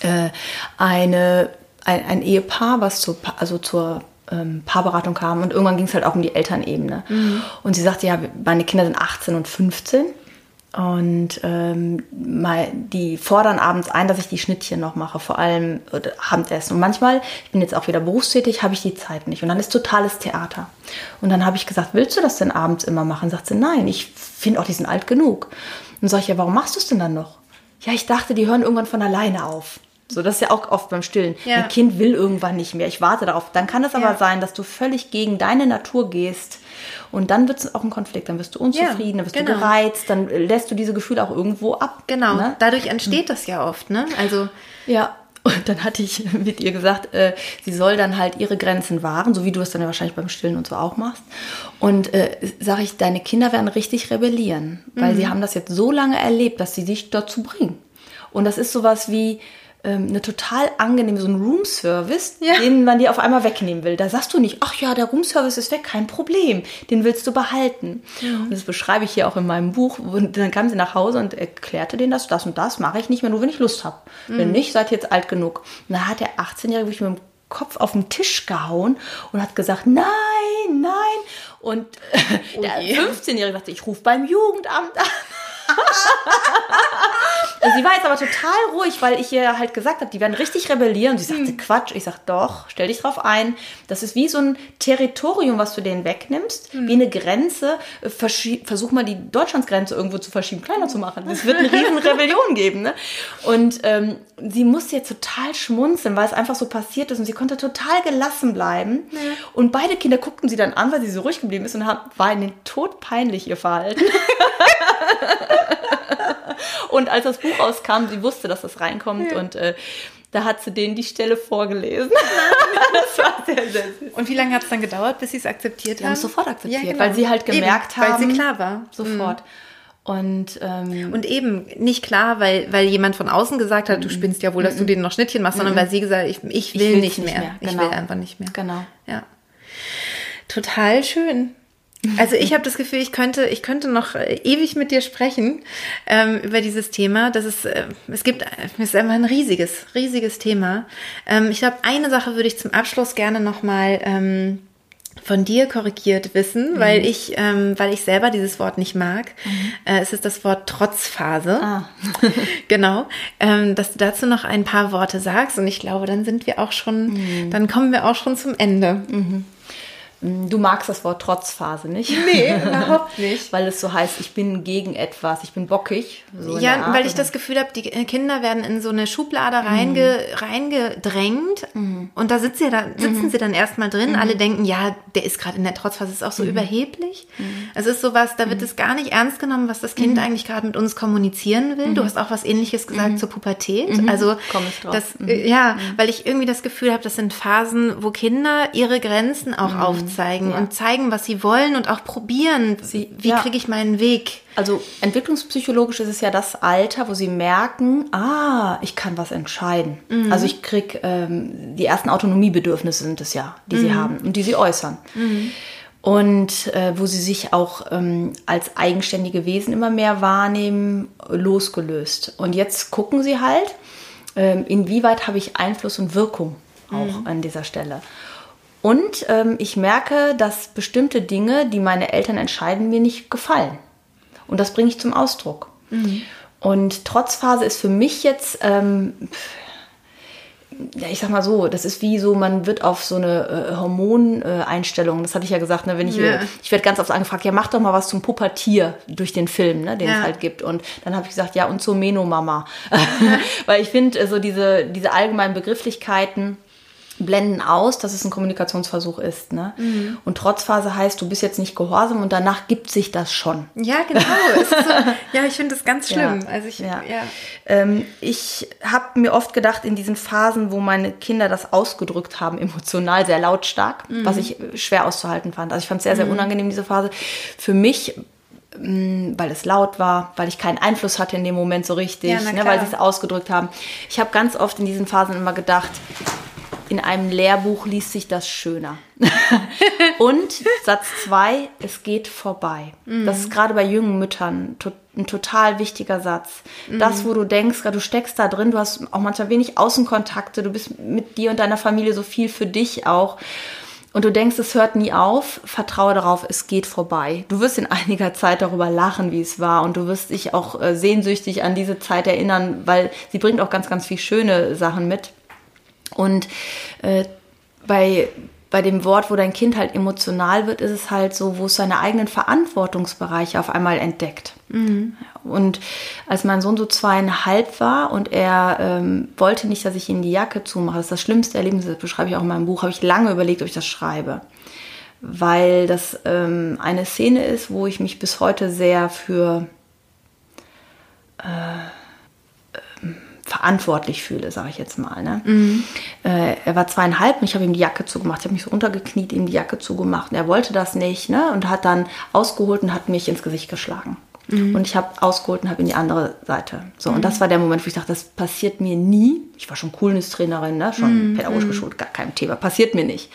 äh, eine ein, ein Ehepaar, was zu, also zur ähm, Paarberatung kam und irgendwann ging es halt auch um die Elternebene. Mhm. Und sie sagte, ja, meine Kinder sind 18 und 15 und ähm, mal, die fordern abends ein, dass ich die Schnittchen noch mache, vor allem Abendessen. Und manchmal, ich bin jetzt auch wieder berufstätig, habe ich die Zeit nicht. Und dann ist totales Theater. Und dann habe ich gesagt, willst du das denn abends immer machen? Sagt sie, nein, ich finde auch, die sind alt genug. Und sage ich, ja, warum machst du es denn dann noch? Ja, ich dachte, die hören irgendwann von alleine auf. So, das ist ja auch oft beim Stillen. Ja. Ein Kind will irgendwann nicht mehr. Ich warte darauf. Dann kann es aber ja. sein, dass du völlig gegen deine Natur gehst. Und dann wird es auch ein Konflikt. Dann wirst du unzufrieden, dann wirst genau. du gereizt, dann lässt du diese Gefühle auch irgendwo ab. Genau. Ne? Dadurch entsteht das ja oft, ne? Also. Ja. Und dann hatte ich mit ihr gesagt, äh, sie soll dann halt ihre Grenzen wahren, so wie du es dann ja wahrscheinlich beim Stillen und so auch machst. Und äh, sage ich, deine Kinder werden richtig rebellieren, weil mhm. sie haben das jetzt so lange erlebt, dass sie dich dazu bringen. Und das ist sowas wie, ähm, eine total angenehme, so ein Roomservice, ja. den man dir auf einmal wegnehmen will. Da sagst du nicht, ach ja, der Roomservice ist weg, kein Problem, den willst du behalten. Mhm. Und das beschreibe ich hier auch in meinem Buch. Und dann kam sie nach Hause und erklärte denen das, das und das mache ich nicht mehr, nur wenn ich Lust habe. Mhm. Wenn nicht, seid ihr jetzt alt genug. Und da hat der 18-Jährige wirklich mit dem Kopf auf den Tisch gehauen und hat gesagt, nein, nein. Und oh der 15-Jährige sagte, ich rufe beim Jugendamt an. Sie war jetzt aber total ruhig, weil ich ihr halt gesagt habe, die werden richtig rebellieren. Und sie sagte, hm. Quatsch. Ich sag, doch, stell dich drauf ein. Das ist wie so ein Territorium, was du denen wegnimmst, hm. wie eine Grenze. Versuch mal die Deutschlandsgrenze irgendwo zu verschieben, kleiner zu machen. Es wird eine riesen Rebellion geben. Ne? Und ähm, sie musste jetzt total schmunzeln, weil es einfach so passiert ist. Und sie konnte total gelassen bleiben. Ja. Und beide Kinder guckten sie dann an, weil sie so ruhig geblieben ist und haben, war ihnen todpeinlich ihr Verhalten. und als das Buch rauskam, sie wusste, dass das reinkommt ja. und äh, da hat sie denen die Stelle vorgelesen. das war sehr, sehr süß. Und wie lange hat es dann gedauert, bis sie es akzeptiert haben? haben es sofort akzeptiert, ja, genau. weil sie halt gemerkt eben, haben. Weil sie klar war. Sofort. Mhm. Und, ähm, und eben nicht klar, weil, weil jemand von außen gesagt hat, du mhm. spinnst ja wohl, dass du mhm. denen noch Schnittchen machst, sondern weil sie gesagt hat, ich, ich will ich nicht, mehr. mehr. Genau. Ich will einfach nicht mehr. Genau. Ja. Total schön. Also ich habe das Gefühl, ich könnte, ich könnte noch äh, ewig mit dir sprechen ähm, über dieses Thema. Das ist, äh, es gibt, es ist einfach ein riesiges, riesiges Thema. Ähm, ich glaube, eine Sache würde ich zum Abschluss gerne noch mal ähm, von dir korrigiert wissen, mhm. weil ich, ähm, weil ich selber dieses Wort nicht mag. Mhm. Äh, es ist das Wort Trotzphase. Ah. genau. Ähm, dass du dazu noch ein paar Worte sagst und ich glaube, dann sind wir auch schon, mhm. dann kommen wir auch schon zum Ende. Mhm. Du magst das Wort Trotzphase nicht? Nee, überhaupt nicht. weil es so heißt, ich bin gegen etwas, ich bin bockig. So ja, weil ich das Gefühl habe, die Kinder werden in so eine Schublade mhm. reinge, reingedrängt mhm. und da sitzen, sie, da, sitzen mhm. sie dann erstmal drin. Mhm. Alle denken, ja, der ist gerade in der Trotzphase, ist auch so mhm. überheblich. Mhm. Es ist sowas, da wird es gar nicht ernst genommen, was das Kind eigentlich gerade mit uns kommunizieren will. Du hast auch was ähnliches gesagt zur Pubertät. Also, das, äh, ja, weil ich irgendwie das Gefühl habe, das sind Phasen, wo Kinder ihre Grenzen auch aufzeigen zeigen ja. und zeigen, was sie wollen und auch probieren, sie, wie ja. kriege ich meinen Weg. Also entwicklungspsychologisch ist es ja das Alter, wo sie merken, ah, ich kann was entscheiden. Mhm. Also ich kriege, ähm, die ersten Autonomiebedürfnisse sind es ja, die mhm. sie haben und die sie äußern. Mhm. Und äh, wo sie sich auch ähm, als eigenständige Wesen immer mehr wahrnehmen, losgelöst. Und jetzt gucken sie halt, ähm, inwieweit habe ich Einfluss und Wirkung auch mhm. an dieser Stelle. Und ähm, ich merke, dass bestimmte Dinge, die meine Eltern entscheiden, mir nicht gefallen. Und das bringe ich zum Ausdruck. Mhm. Und Trotzphase ist für mich jetzt, ähm, ja, ich sag mal so, das ist wie so, man wird auf so eine äh, Hormoneinstellung, äh, das hatte ich ja gesagt, ne, wenn ich, ja. ich werde ganz oft angefragt, ja, mach doch mal was zum Pubertier durch den Film, ne, den ja. es halt gibt. Und dann habe ich gesagt, ja, und zur Menomama. Weil ich finde, äh, so diese, diese allgemeinen Begrifflichkeiten, blenden aus, dass es ein Kommunikationsversuch ist. Ne? Mhm. Und Trotzphase heißt, du bist jetzt nicht gehorsam und danach gibt sich das schon. Ja, genau. so, ja, ich finde das ganz schlimm. Ja, also ich, ja. ja. Ähm, ich habe mir oft gedacht, in diesen Phasen, wo meine Kinder das ausgedrückt haben, emotional sehr lautstark, mhm. was ich schwer auszuhalten fand. Also ich fand es sehr, sehr mhm. unangenehm, diese Phase. Für mich mm, weil es laut war, weil ich keinen Einfluss hatte in dem Moment so richtig, ja, ne, weil sie es ausgedrückt haben. Ich habe ganz oft in diesen Phasen immer gedacht, in einem Lehrbuch liest sich das schöner. und Satz zwei, es geht vorbei. Mhm. Das ist gerade bei jungen Müttern to ein total wichtiger Satz. Mhm. Das, wo du denkst, du steckst da drin, du hast auch manchmal wenig Außenkontakte, du bist mit dir und deiner Familie so viel für dich auch. Und du denkst, es hört nie auf, vertraue darauf, es geht vorbei. Du wirst in einiger Zeit darüber lachen, wie es war. Und du wirst dich auch äh, sehnsüchtig an diese Zeit erinnern, weil sie bringt auch ganz, ganz viel schöne Sachen mit. Und äh, bei, bei dem Wort, wo dein Kind halt emotional wird, ist es halt so, wo es seine eigenen Verantwortungsbereiche auf einmal entdeckt. Mhm. Und als mein Sohn so zweieinhalb war und er ähm, wollte nicht, dass ich ihm die Jacke zumache, das ist das schlimmste Erlebnis, das beschreibe ich auch in meinem Buch, habe ich lange überlegt, ob ich das schreibe. Weil das ähm, eine Szene ist, wo ich mich bis heute sehr für äh, verantwortlich fühle, sage ich jetzt mal. Ne? Mhm. Äh, er war zweieinhalb und ich habe ihm die Jacke zugemacht. Ich habe mich so untergekniet, ihm die Jacke zugemacht. Und er wollte das nicht ne? und hat dann ausgeholt und hat mich ins Gesicht geschlagen. Mhm. Und ich habe ausgeholt und habe in die andere Seite. So, mhm. und das war der Moment, wo ich dachte, das passiert mir nie. Ich war schon Coolness-Trainerin, ne? schon mhm. pädagogisch mhm. geschult, gar kein Thema, passiert mir nicht.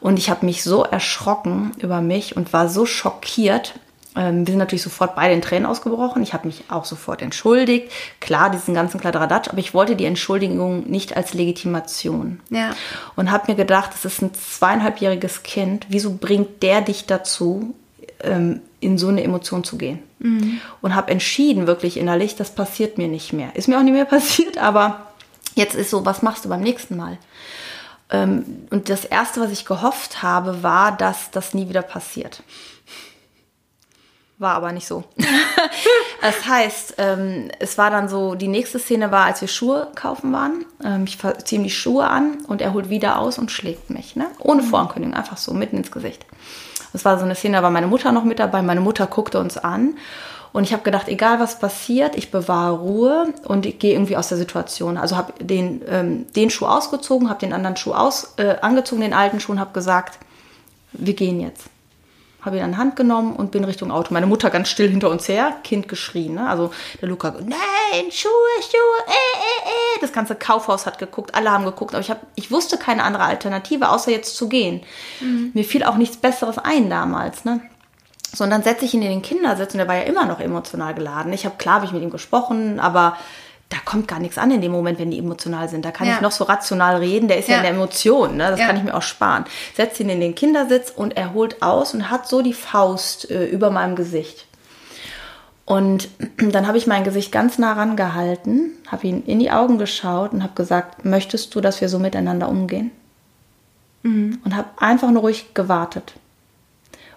Und ich habe mich so erschrocken über mich und war so schockiert, wir sind natürlich sofort beide in Tränen ausgebrochen. Ich habe mich auch sofort entschuldigt. Klar, diesen ganzen Kladderadatsch, aber ich wollte die Entschuldigung nicht als Legitimation. Ja. Und habe mir gedacht, das ist ein zweieinhalbjähriges Kind. Wieso bringt der dich dazu, ähm, in so eine Emotion zu gehen? Mhm. Und habe entschieden, wirklich innerlich, das passiert mir nicht mehr. Ist mir auch nicht mehr passiert, aber jetzt ist so, was machst du beim nächsten Mal? Ähm, und das Erste, was ich gehofft habe, war, dass das nie wieder passiert. War aber nicht so. das heißt, ähm, es war dann so, die nächste Szene war, als wir Schuhe kaufen waren. Ähm, ich ziehe ihm die Schuhe an und er holt wieder aus und schlägt mich. Ne? Ohne mhm. Vorankündigung, einfach so, mitten ins Gesicht. Das war so eine Szene, da war meine Mutter noch mit dabei. Meine Mutter guckte uns an. Und ich habe gedacht, egal was passiert, ich bewahre Ruhe und ich gehe irgendwie aus der Situation. Also habe den, ähm, den Schuh ausgezogen, habe den anderen Schuh aus, äh, angezogen, den alten Schuh und habe gesagt, wir gehen jetzt habe ihn an die Hand genommen und bin Richtung Auto. Meine Mutter ganz still hinter uns her, Kind geschrien. Ne? Also der Luca, nein, Schuhe, Schuhe, äh, äh, äh. Das ganze Kaufhaus hat geguckt, alle haben geguckt, aber ich, hab, ich wusste keine andere Alternative, außer jetzt zu gehen. Mhm. Mir fiel auch nichts Besseres ein damals. Ne? So, und dann setze ich ihn in den Kindersitz und der war ja immer noch emotional geladen. Ich habe klar, habe ich mit ihm gesprochen, aber da kommt gar nichts an in dem Moment, wenn die emotional sind. Da kann ja. ich noch so rational reden, der ist ja, ja in der Emotion, ne? das ja. kann ich mir auch sparen. Setzt ihn in den Kindersitz und er holt aus und hat so die Faust äh, über meinem Gesicht. Und dann habe ich mein Gesicht ganz nah rangehalten, habe ihn in die Augen geschaut und habe gesagt, möchtest du, dass wir so miteinander umgehen? Mhm. Und habe einfach nur ruhig gewartet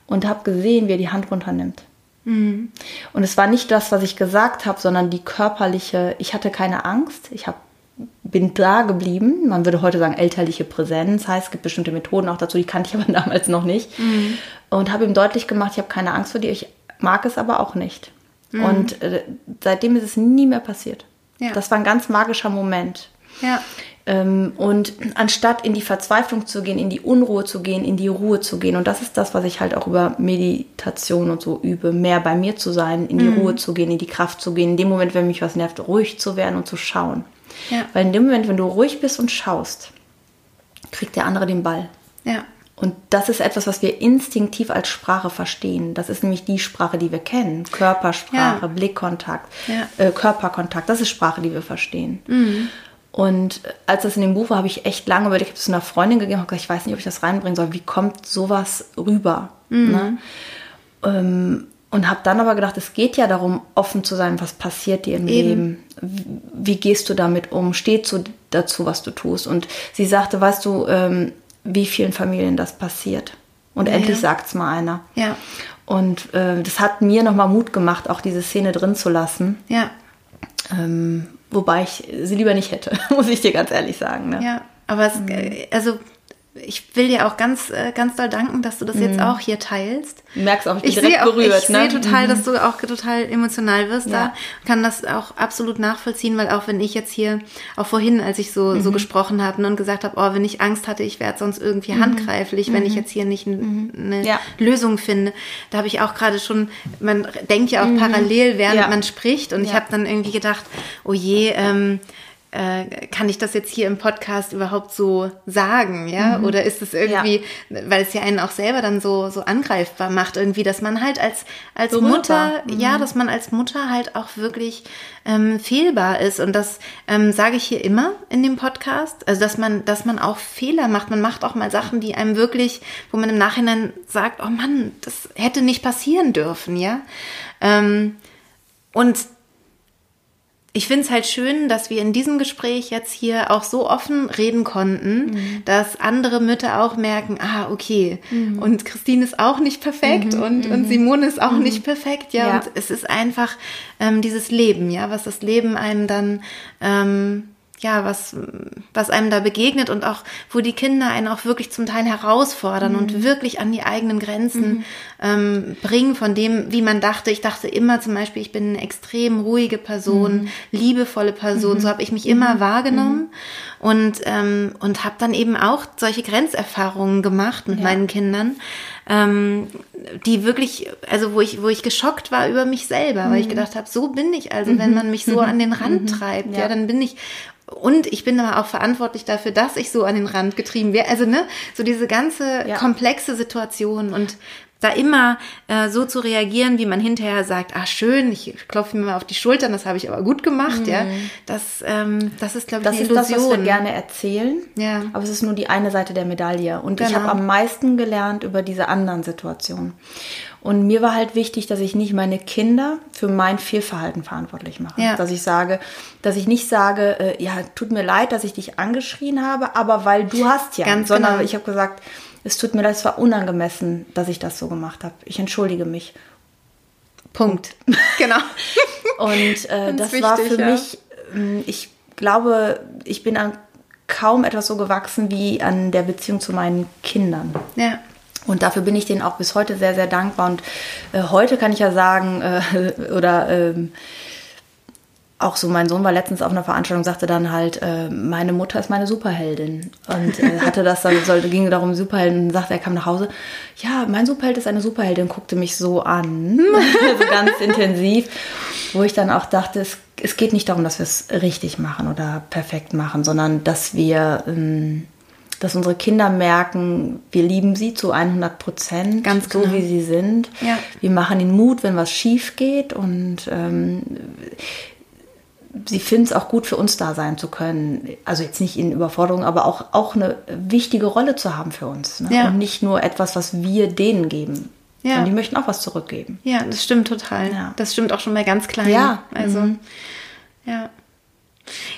und habe gesehen, wie er die Hand runternimmt. Mhm. Und es war nicht das, was ich gesagt habe, sondern die körperliche, ich hatte keine Angst, ich hab, bin da geblieben. Man würde heute sagen, elterliche Präsenz, heißt, es gibt bestimmte Methoden auch dazu, die kannte ich aber damals noch nicht. Mhm. Und habe ihm deutlich gemacht, ich habe keine Angst vor dir, ich mag es aber auch nicht. Mhm. Und äh, seitdem ist es nie mehr passiert. Ja. Das war ein ganz magischer Moment. Ja. Ähm, und anstatt in die Verzweiflung zu gehen, in die Unruhe zu gehen, in die Ruhe zu gehen. Und das ist das, was ich halt auch über Meditation und so übe, mehr bei mir zu sein, in die mhm. Ruhe zu gehen, in die Kraft zu gehen. In dem Moment, wenn mich was nervt, ruhig zu werden und zu schauen. Ja. Weil in dem Moment, wenn du ruhig bist und schaust, kriegt der andere den Ball. Ja. Und das ist etwas, was wir instinktiv als Sprache verstehen. Das ist nämlich die Sprache, die wir kennen. Körpersprache, ja. Blickkontakt. Äh, Körperkontakt. Das ist Sprache, die wir verstehen. Mhm. Und als das in dem Buch war, habe ich echt lange überlegt, ich habe es einer Freundin gegeben, habe gesagt, ich weiß nicht, ob ich das reinbringen soll. Wie kommt sowas rüber? Mhm. Ne? Ähm, und habe dann aber gedacht, es geht ja darum, offen zu sein, was passiert dir im Eben. Leben. Wie, wie, gehst du damit um? Steht du dazu, was du tust? Und sie sagte, weißt du, ähm, wie vielen Familien das passiert? Und ja, endlich es mal einer. Ja. Und äh, das hat mir nochmal Mut gemacht, auch diese Szene drin zu lassen. Ja. Ähm, Wobei ich sie lieber nicht hätte, muss ich dir ganz ehrlich sagen. Ne? Ja, Aber es, mhm. also ich will dir auch ganz, äh, ganz doll danken, dass du das jetzt mhm. auch hier teilst. Du merkst auch, ich bin ich direkt auch, berührt. Ich ne? sehe total, mhm. dass du auch total emotional wirst ja. da. Kann das auch absolut nachvollziehen, weil auch wenn ich jetzt hier, auch vorhin, als ich so, mhm. so gesprochen habe ne, und gesagt habe, oh, wenn ich Angst hatte, ich werde sonst irgendwie mhm. handgreiflich, wenn ich mhm. jetzt hier nicht mhm. eine ja. Lösung finde. Da habe ich auch gerade schon, man denkt ja auch parallel, während ja. man spricht. Und ich habe dann irgendwie gedacht, oh je, ähm, äh, kann ich das jetzt hier im Podcast überhaupt so sagen, ja? Mhm. Oder ist es irgendwie, ja. weil es ja einen auch selber dann so so angreifbar macht, irgendwie, dass man halt als als so Mutter, mhm. ja, dass man als Mutter halt auch wirklich ähm, fehlbar ist und das ähm, sage ich hier immer in dem Podcast, also dass man dass man auch Fehler macht, man macht auch mal Sachen, die einem wirklich, wo man im Nachhinein sagt, oh Mann, das hätte nicht passieren dürfen, ja? Ähm, und ich finde es halt schön, dass wir in diesem Gespräch jetzt hier auch so offen reden konnten, mhm. dass andere Mütter auch merken, ah, okay, mhm. und Christine ist auch nicht perfekt mhm. und, und mhm. Simone ist auch mhm. nicht perfekt, ja, ja, und es ist einfach ähm, dieses Leben, ja, was das Leben einem dann ähm, ja, was, was einem da begegnet und auch, wo die Kinder einen auch wirklich zum Teil herausfordern mhm. und wirklich an die eigenen Grenzen mhm. ähm, bringen von dem, wie man dachte. Ich dachte immer zum Beispiel, ich bin eine extrem ruhige Person, mhm. liebevolle Person, mhm. so habe ich mich immer mhm. wahrgenommen mhm. und, ähm, und habe dann eben auch solche Grenzerfahrungen gemacht mit ja. meinen Kindern. Ähm, die wirklich, also wo ich, wo ich geschockt war über mich selber, weil ich gedacht habe, so bin ich also, wenn man mich so an den Rand treibt, ja. ja, dann bin ich und ich bin aber auch verantwortlich dafür, dass ich so an den Rand getrieben werde. Also, ne, so diese ganze ja. komplexe Situation und da immer äh, so zu reagieren, wie man hinterher sagt, ah schön, ich klopfe mir mal auf die Schultern, das habe ich aber gut gemacht, mhm. ja. Das, ähm, das ist, glaube ich, das eine Illusion. Das ist das, was wir gerne erzählen, ja. aber es ist nur die eine Seite der Medaille. Und genau. ich habe am meisten gelernt über diese anderen Situationen. Und mir war halt wichtig, dass ich nicht meine Kinder für mein Fehlverhalten verantwortlich mache. Ja. Dass ich sage, dass ich nicht sage, äh, ja, tut mir leid, dass ich dich angeschrien habe, aber weil du hast ja. Ganz sondern genau. ich habe gesagt, es tut mir leid, es war unangemessen, dass ich das so gemacht habe. Ich entschuldige mich. Punkt. Genau. Und äh, das wichtig, war für ja. mich, ähm, ich glaube, ich bin an kaum etwas so gewachsen wie an der Beziehung zu meinen Kindern. Ja. Und dafür bin ich denen auch bis heute sehr, sehr dankbar. Und äh, heute kann ich ja sagen, äh, oder ähm, auch so, mein Sohn war letztens auf einer Veranstaltung, sagte dann halt, äh, meine Mutter ist meine Superheldin. Und äh, hatte das dann, sollte, ging darum Superhelden, und sagte, er kam nach Hause, ja, mein Superheld ist eine Superheldin, guckte mich so an, also ganz intensiv, wo ich dann auch dachte, es, es geht nicht darum, dass wir es richtig machen oder perfekt machen, sondern dass wir... Ähm, dass unsere Kinder merken, wir lieben sie zu 100 Prozent, Ganz genau. so wie sie sind. Ja. Wir machen ihnen Mut, wenn was schief geht und ähm, sie finden es auch gut, für uns da sein zu können. Also jetzt nicht in Überforderung, aber auch, auch eine wichtige Rolle zu haben für uns. Ne? Ja. Und nicht nur etwas, was wir denen geben. Ja. Und die möchten auch was zurückgeben. Ja, das stimmt total. Ja. Das stimmt auch schon bei ganz kleinen. Ja. Also, mhm. ja.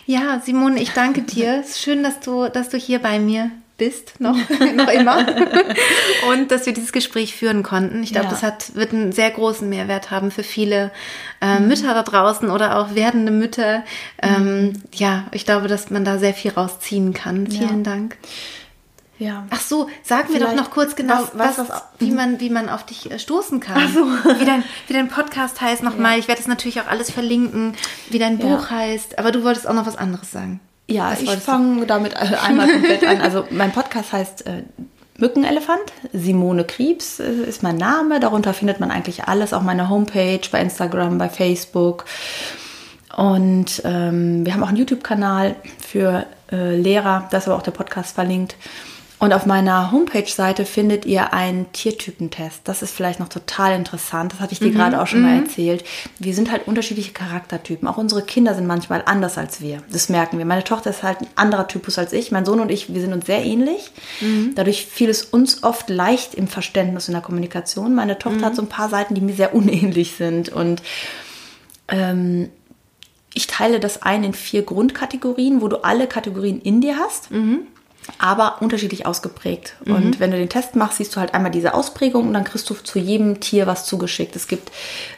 Ja, Simone, ich danke dir. es ist schön, dass du, dass du hier bei mir bist, noch, noch immer. und dass wir dieses Gespräch führen konnten. Ich glaube, ja. das hat, wird einen sehr großen Mehrwert haben für viele äh, mhm. Mütter da draußen oder auch werdende Mütter. Ähm, mhm. Ja, ich glaube, dass man da sehr viel rausziehen kann. Vielen ja. Dank. Ja. Ach so, sag mir doch noch kurz genau, was, was, was, wie, man, wie man auf dich äh, stoßen kann. Ach so. wie, dein, wie dein Podcast heißt nochmal. Ja. Ich werde es natürlich auch alles verlinken, wie dein Buch heißt. Aber du wolltest auch noch was anderes sagen. Ja, was ich fange damit äh, einmal komplett an. Also mein Podcast heißt äh, Mückenelefant. Simone Kriebs äh, ist mein Name. Darunter findet man eigentlich alles, auch meine Homepage bei Instagram, bei Facebook. Und ähm, wir haben auch einen YouTube-Kanal für äh, Lehrer, da ist aber auch der Podcast verlinkt. Und auf meiner Homepage-Seite findet ihr einen Tiertypentest. Das ist vielleicht noch total interessant. Das hatte ich dir mhm. gerade auch schon mhm. mal erzählt. Wir sind halt unterschiedliche Charaktertypen. Auch unsere Kinder sind manchmal anders als wir. Das merken wir. Meine Tochter ist halt ein anderer Typus als ich. Mein Sohn und ich, wir sind uns sehr ähnlich. Mhm. Dadurch fiel es uns oft leicht im Verständnis in der Kommunikation. Meine Tochter mhm. hat so ein paar Seiten, die mir sehr unähnlich sind. Und ähm, ich teile das ein in vier Grundkategorien, wo du alle Kategorien in dir hast. Mhm. Aber unterschiedlich ausgeprägt. Mhm. Und wenn du den Test machst, siehst du halt einmal diese Ausprägung und dann kriegst du zu jedem Tier was zugeschickt. Es gibt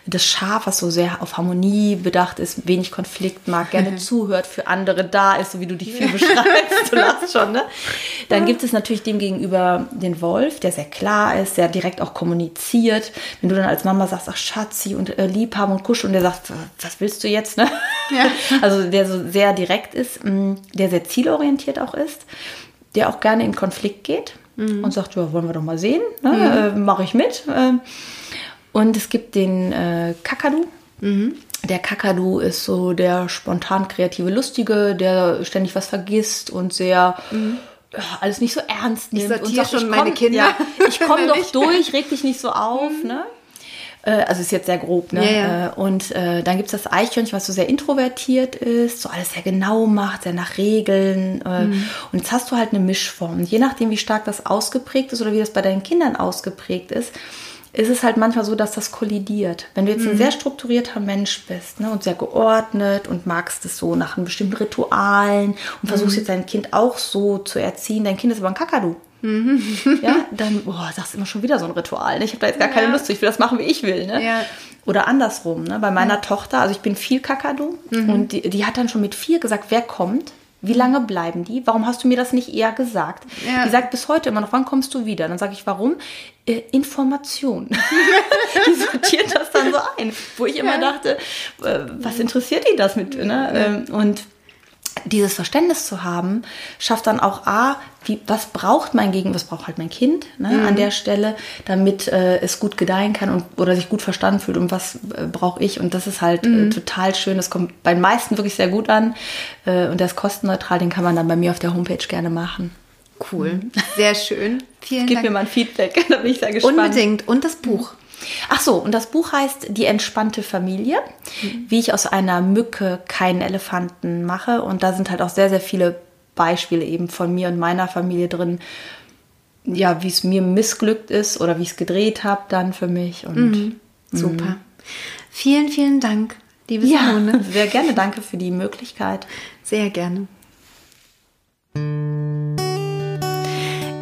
das Schaf, was so sehr auf Harmonie bedacht ist, wenig Konflikt mag, gerne zuhört, für andere da ist, so wie du dich viel beschreibst. du lachst schon, ne? Dann gibt es natürlich dem gegenüber den Wolf, der sehr klar ist, sehr direkt auch kommuniziert. Wenn du dann als Mama sagst, ach Schatzi und äh, Liebhaber und Kusch und der sagt, was willst du jetzt, ne? Ja. Also der so sehr direkt ist, mm, der sehr zielorientiert auch ist der auch gerne in Konflikt geht mhm. und sagt, ja, wollen wir doch mal sehen, ne? mhm. äh, mache ich mit. Äh, und es gibt den äh, Kakadu. Mhm. Der Kakadu ist so der spontan kreative Lustige, der ständig was vergisst und sehr mhm. alles nicht so ernst nimmt. Ich sortiere und sagt, schon meine komm, Kinder. Ja, ich komme doch durch, reg dich nicht so auf. Mhm. Ne? Äh, also ist jetzt sehr grob, ne? Ja. Äh, und äh, dann gibt es das Eichhörnchen, was so sehr introvertiert ist, so alles sehr genau macht, sehr nach Regeln. Äh, mhm. Und jetzt hast du halt eine Mischform. Und je nachdem, wie stark das ausgeprägt ist oder wie das bei deinen Kindern ausgeprägt ist, ist es halt manchmal so, dass das kollidiert. Wenn du jetzt mhm. ein sehr strukturierter Mensch bist ne, und sehr geordnet und magst es so nach einem bestimmten Ritualen und versuchst mhm. jetzt dein Kind auch so zu erziehen, dein Kind ist aber ein Kakadu. Mhm. ja, dann, boah, sagst immer schon wieder so ein Ritual. Ne? Ich habe da jetzt gar ja. keine Lust zu. Ich will das machen, wie ich will. Ne? Ja. Oder andersrum. Ne? Bei meiner. Tochter, also ich bin viel Kakadu mhm. und die, die, hat dann schon mit vier gesagt, wer kommt. Wie lange bleiben die? Warum hast du mir das nicht eher gesagt? Ja. Die sagt bis heute immer noch, wann kommst du wieder? Dann sage ich, warum? Äh, Information. die sortiert das dann so ein, wo ich immer dachte, äh, was interessiert die das mit? Ne? Ähm, und dieses Verständnis zu haben, schafft dann auch A, wie, was braucht mein Gegenüber, was braucht halt mein Kind ne, mhm. an der Stelle, damit äh, es gut gedeihen kann und, oder sich gut verstanden fühlt und was äh, brauche ich. Und das ist halt äh, mhm. äh, total schön. Das kommt bei den meisten wirklich sehr gut an. Äh, und der ist kostenneutral, den kann man dann bei mir auf der Homepage gerne machen. Cool, mhm. sehr schön. Vielen Gib Dank. mir mal ein Feedback, da bin ich sehr gespannt. Unbedingt. Und das Buch. Ach so, und das Buch heißt Die entspannte Familie, mhm. wie ich aus einer Mücke keinen Elefanten mache. Und da sind halt auch sehr, sehr viele Beispiele eben von mir und meiner Familie drin. Ja, wie es mir missglückt ist oder wie ich es gedreht habe dann für mich. Und, mhm. Super. Mhm. Vielen, vielen Dank, liebe ja, Simone. Sehr gerne, danke für die Möglichkeit. Sehr gerne.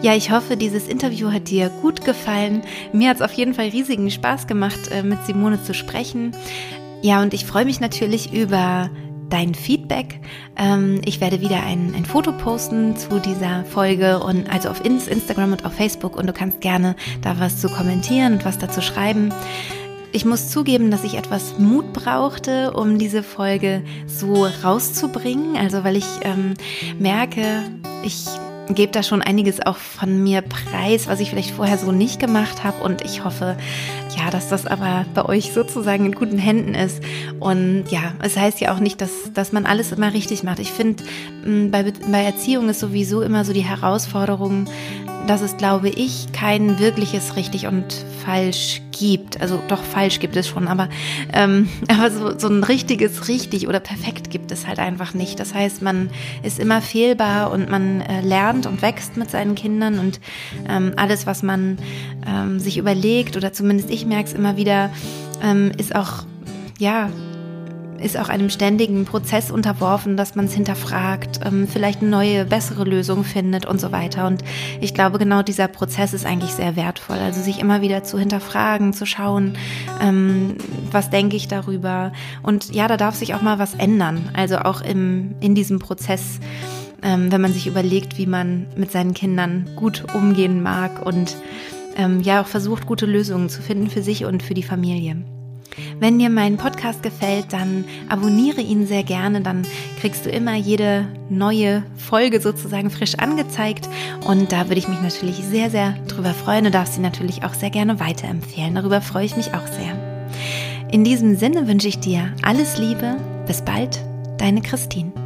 Ja, ich hoffe, dieses Interview hat dir gut gefallen. Mir hat es auf jeden Fall riesigen Spaß gemacht, äh, mit Simone zu sprechen. Ja, und ich freue mich natürlich über dein Feedback. Ähm, ich werde wieder ein, ein Foto posten zu dieser Folge und also auf Instagram und auf Facebook und du kannst gerne da was zu kommentieren und was dazu schreiben. Ich muss zugeben, dass ich etwas Mut brauchte, um diese Folge so rauszubringen. Also weil ich ähm, merke, ich gebe da schon einiges auch von mir preis, was ich vielleicht vorher so nicht gemacht habe. Und ich hoffe, ja, dass das aber bei euch sozusagen in guten Händen ist. Und ja, es heißt ja auch nicht, dass, dass man alles immer richtig macht. Ich finde, bei, bei Erziehung ist sowieso immer so die Herausforderung, dass es, glaube ich, kein wirkliches richtig und falsch gibt. Also doch falsch gibt es schon, aber, ähm, aber so, so ein richtiges richtig oder perfekt gibt es halt einfach nicht. Das heißt, man ist immer fehlbar und man äh, lernt und wächst mit seinen Kindern und ähm, alles, was man ähm, sich überlegt oder zumindest ich merke es immer wieder, ähm, ist auch ja ist auch einem ständigen Prozess unterworfen, dass man es hinterfragt, ähm, vielleicht eine neue, bessere Lösung findet und so weiter. Und ich glaube, genau dieser Prozess ist eigentlich sehr wertvoll. Also sich immer wieder zu hinterfragen, zu schauen, ähm, was denke ich darüber. Und ja, da darf sich auch mal was ändern. Also auch im, in diesem Prozess, ähm, wenn man sich überlegt, wie man mit seinen Kindern gut umgehen mag und ja auch versucht, gute Lösungen zu finden für sich und für die Familie. Wenn dir mein Podcast gefällt, dann abonniere ihn sehr gerne, dann kriegst du immer jede neue Folge sozusagen frisch angezeigt und da würde ich mich natürlich sehr, sehr drüber freuen. Du darfst sie natürlich auch sehr gerne weiterempfehlen. Darüber freue ich mich auch sehr. In diesem Sinne wünsche ich dir alles Liebe. Bis bald, deine Christine.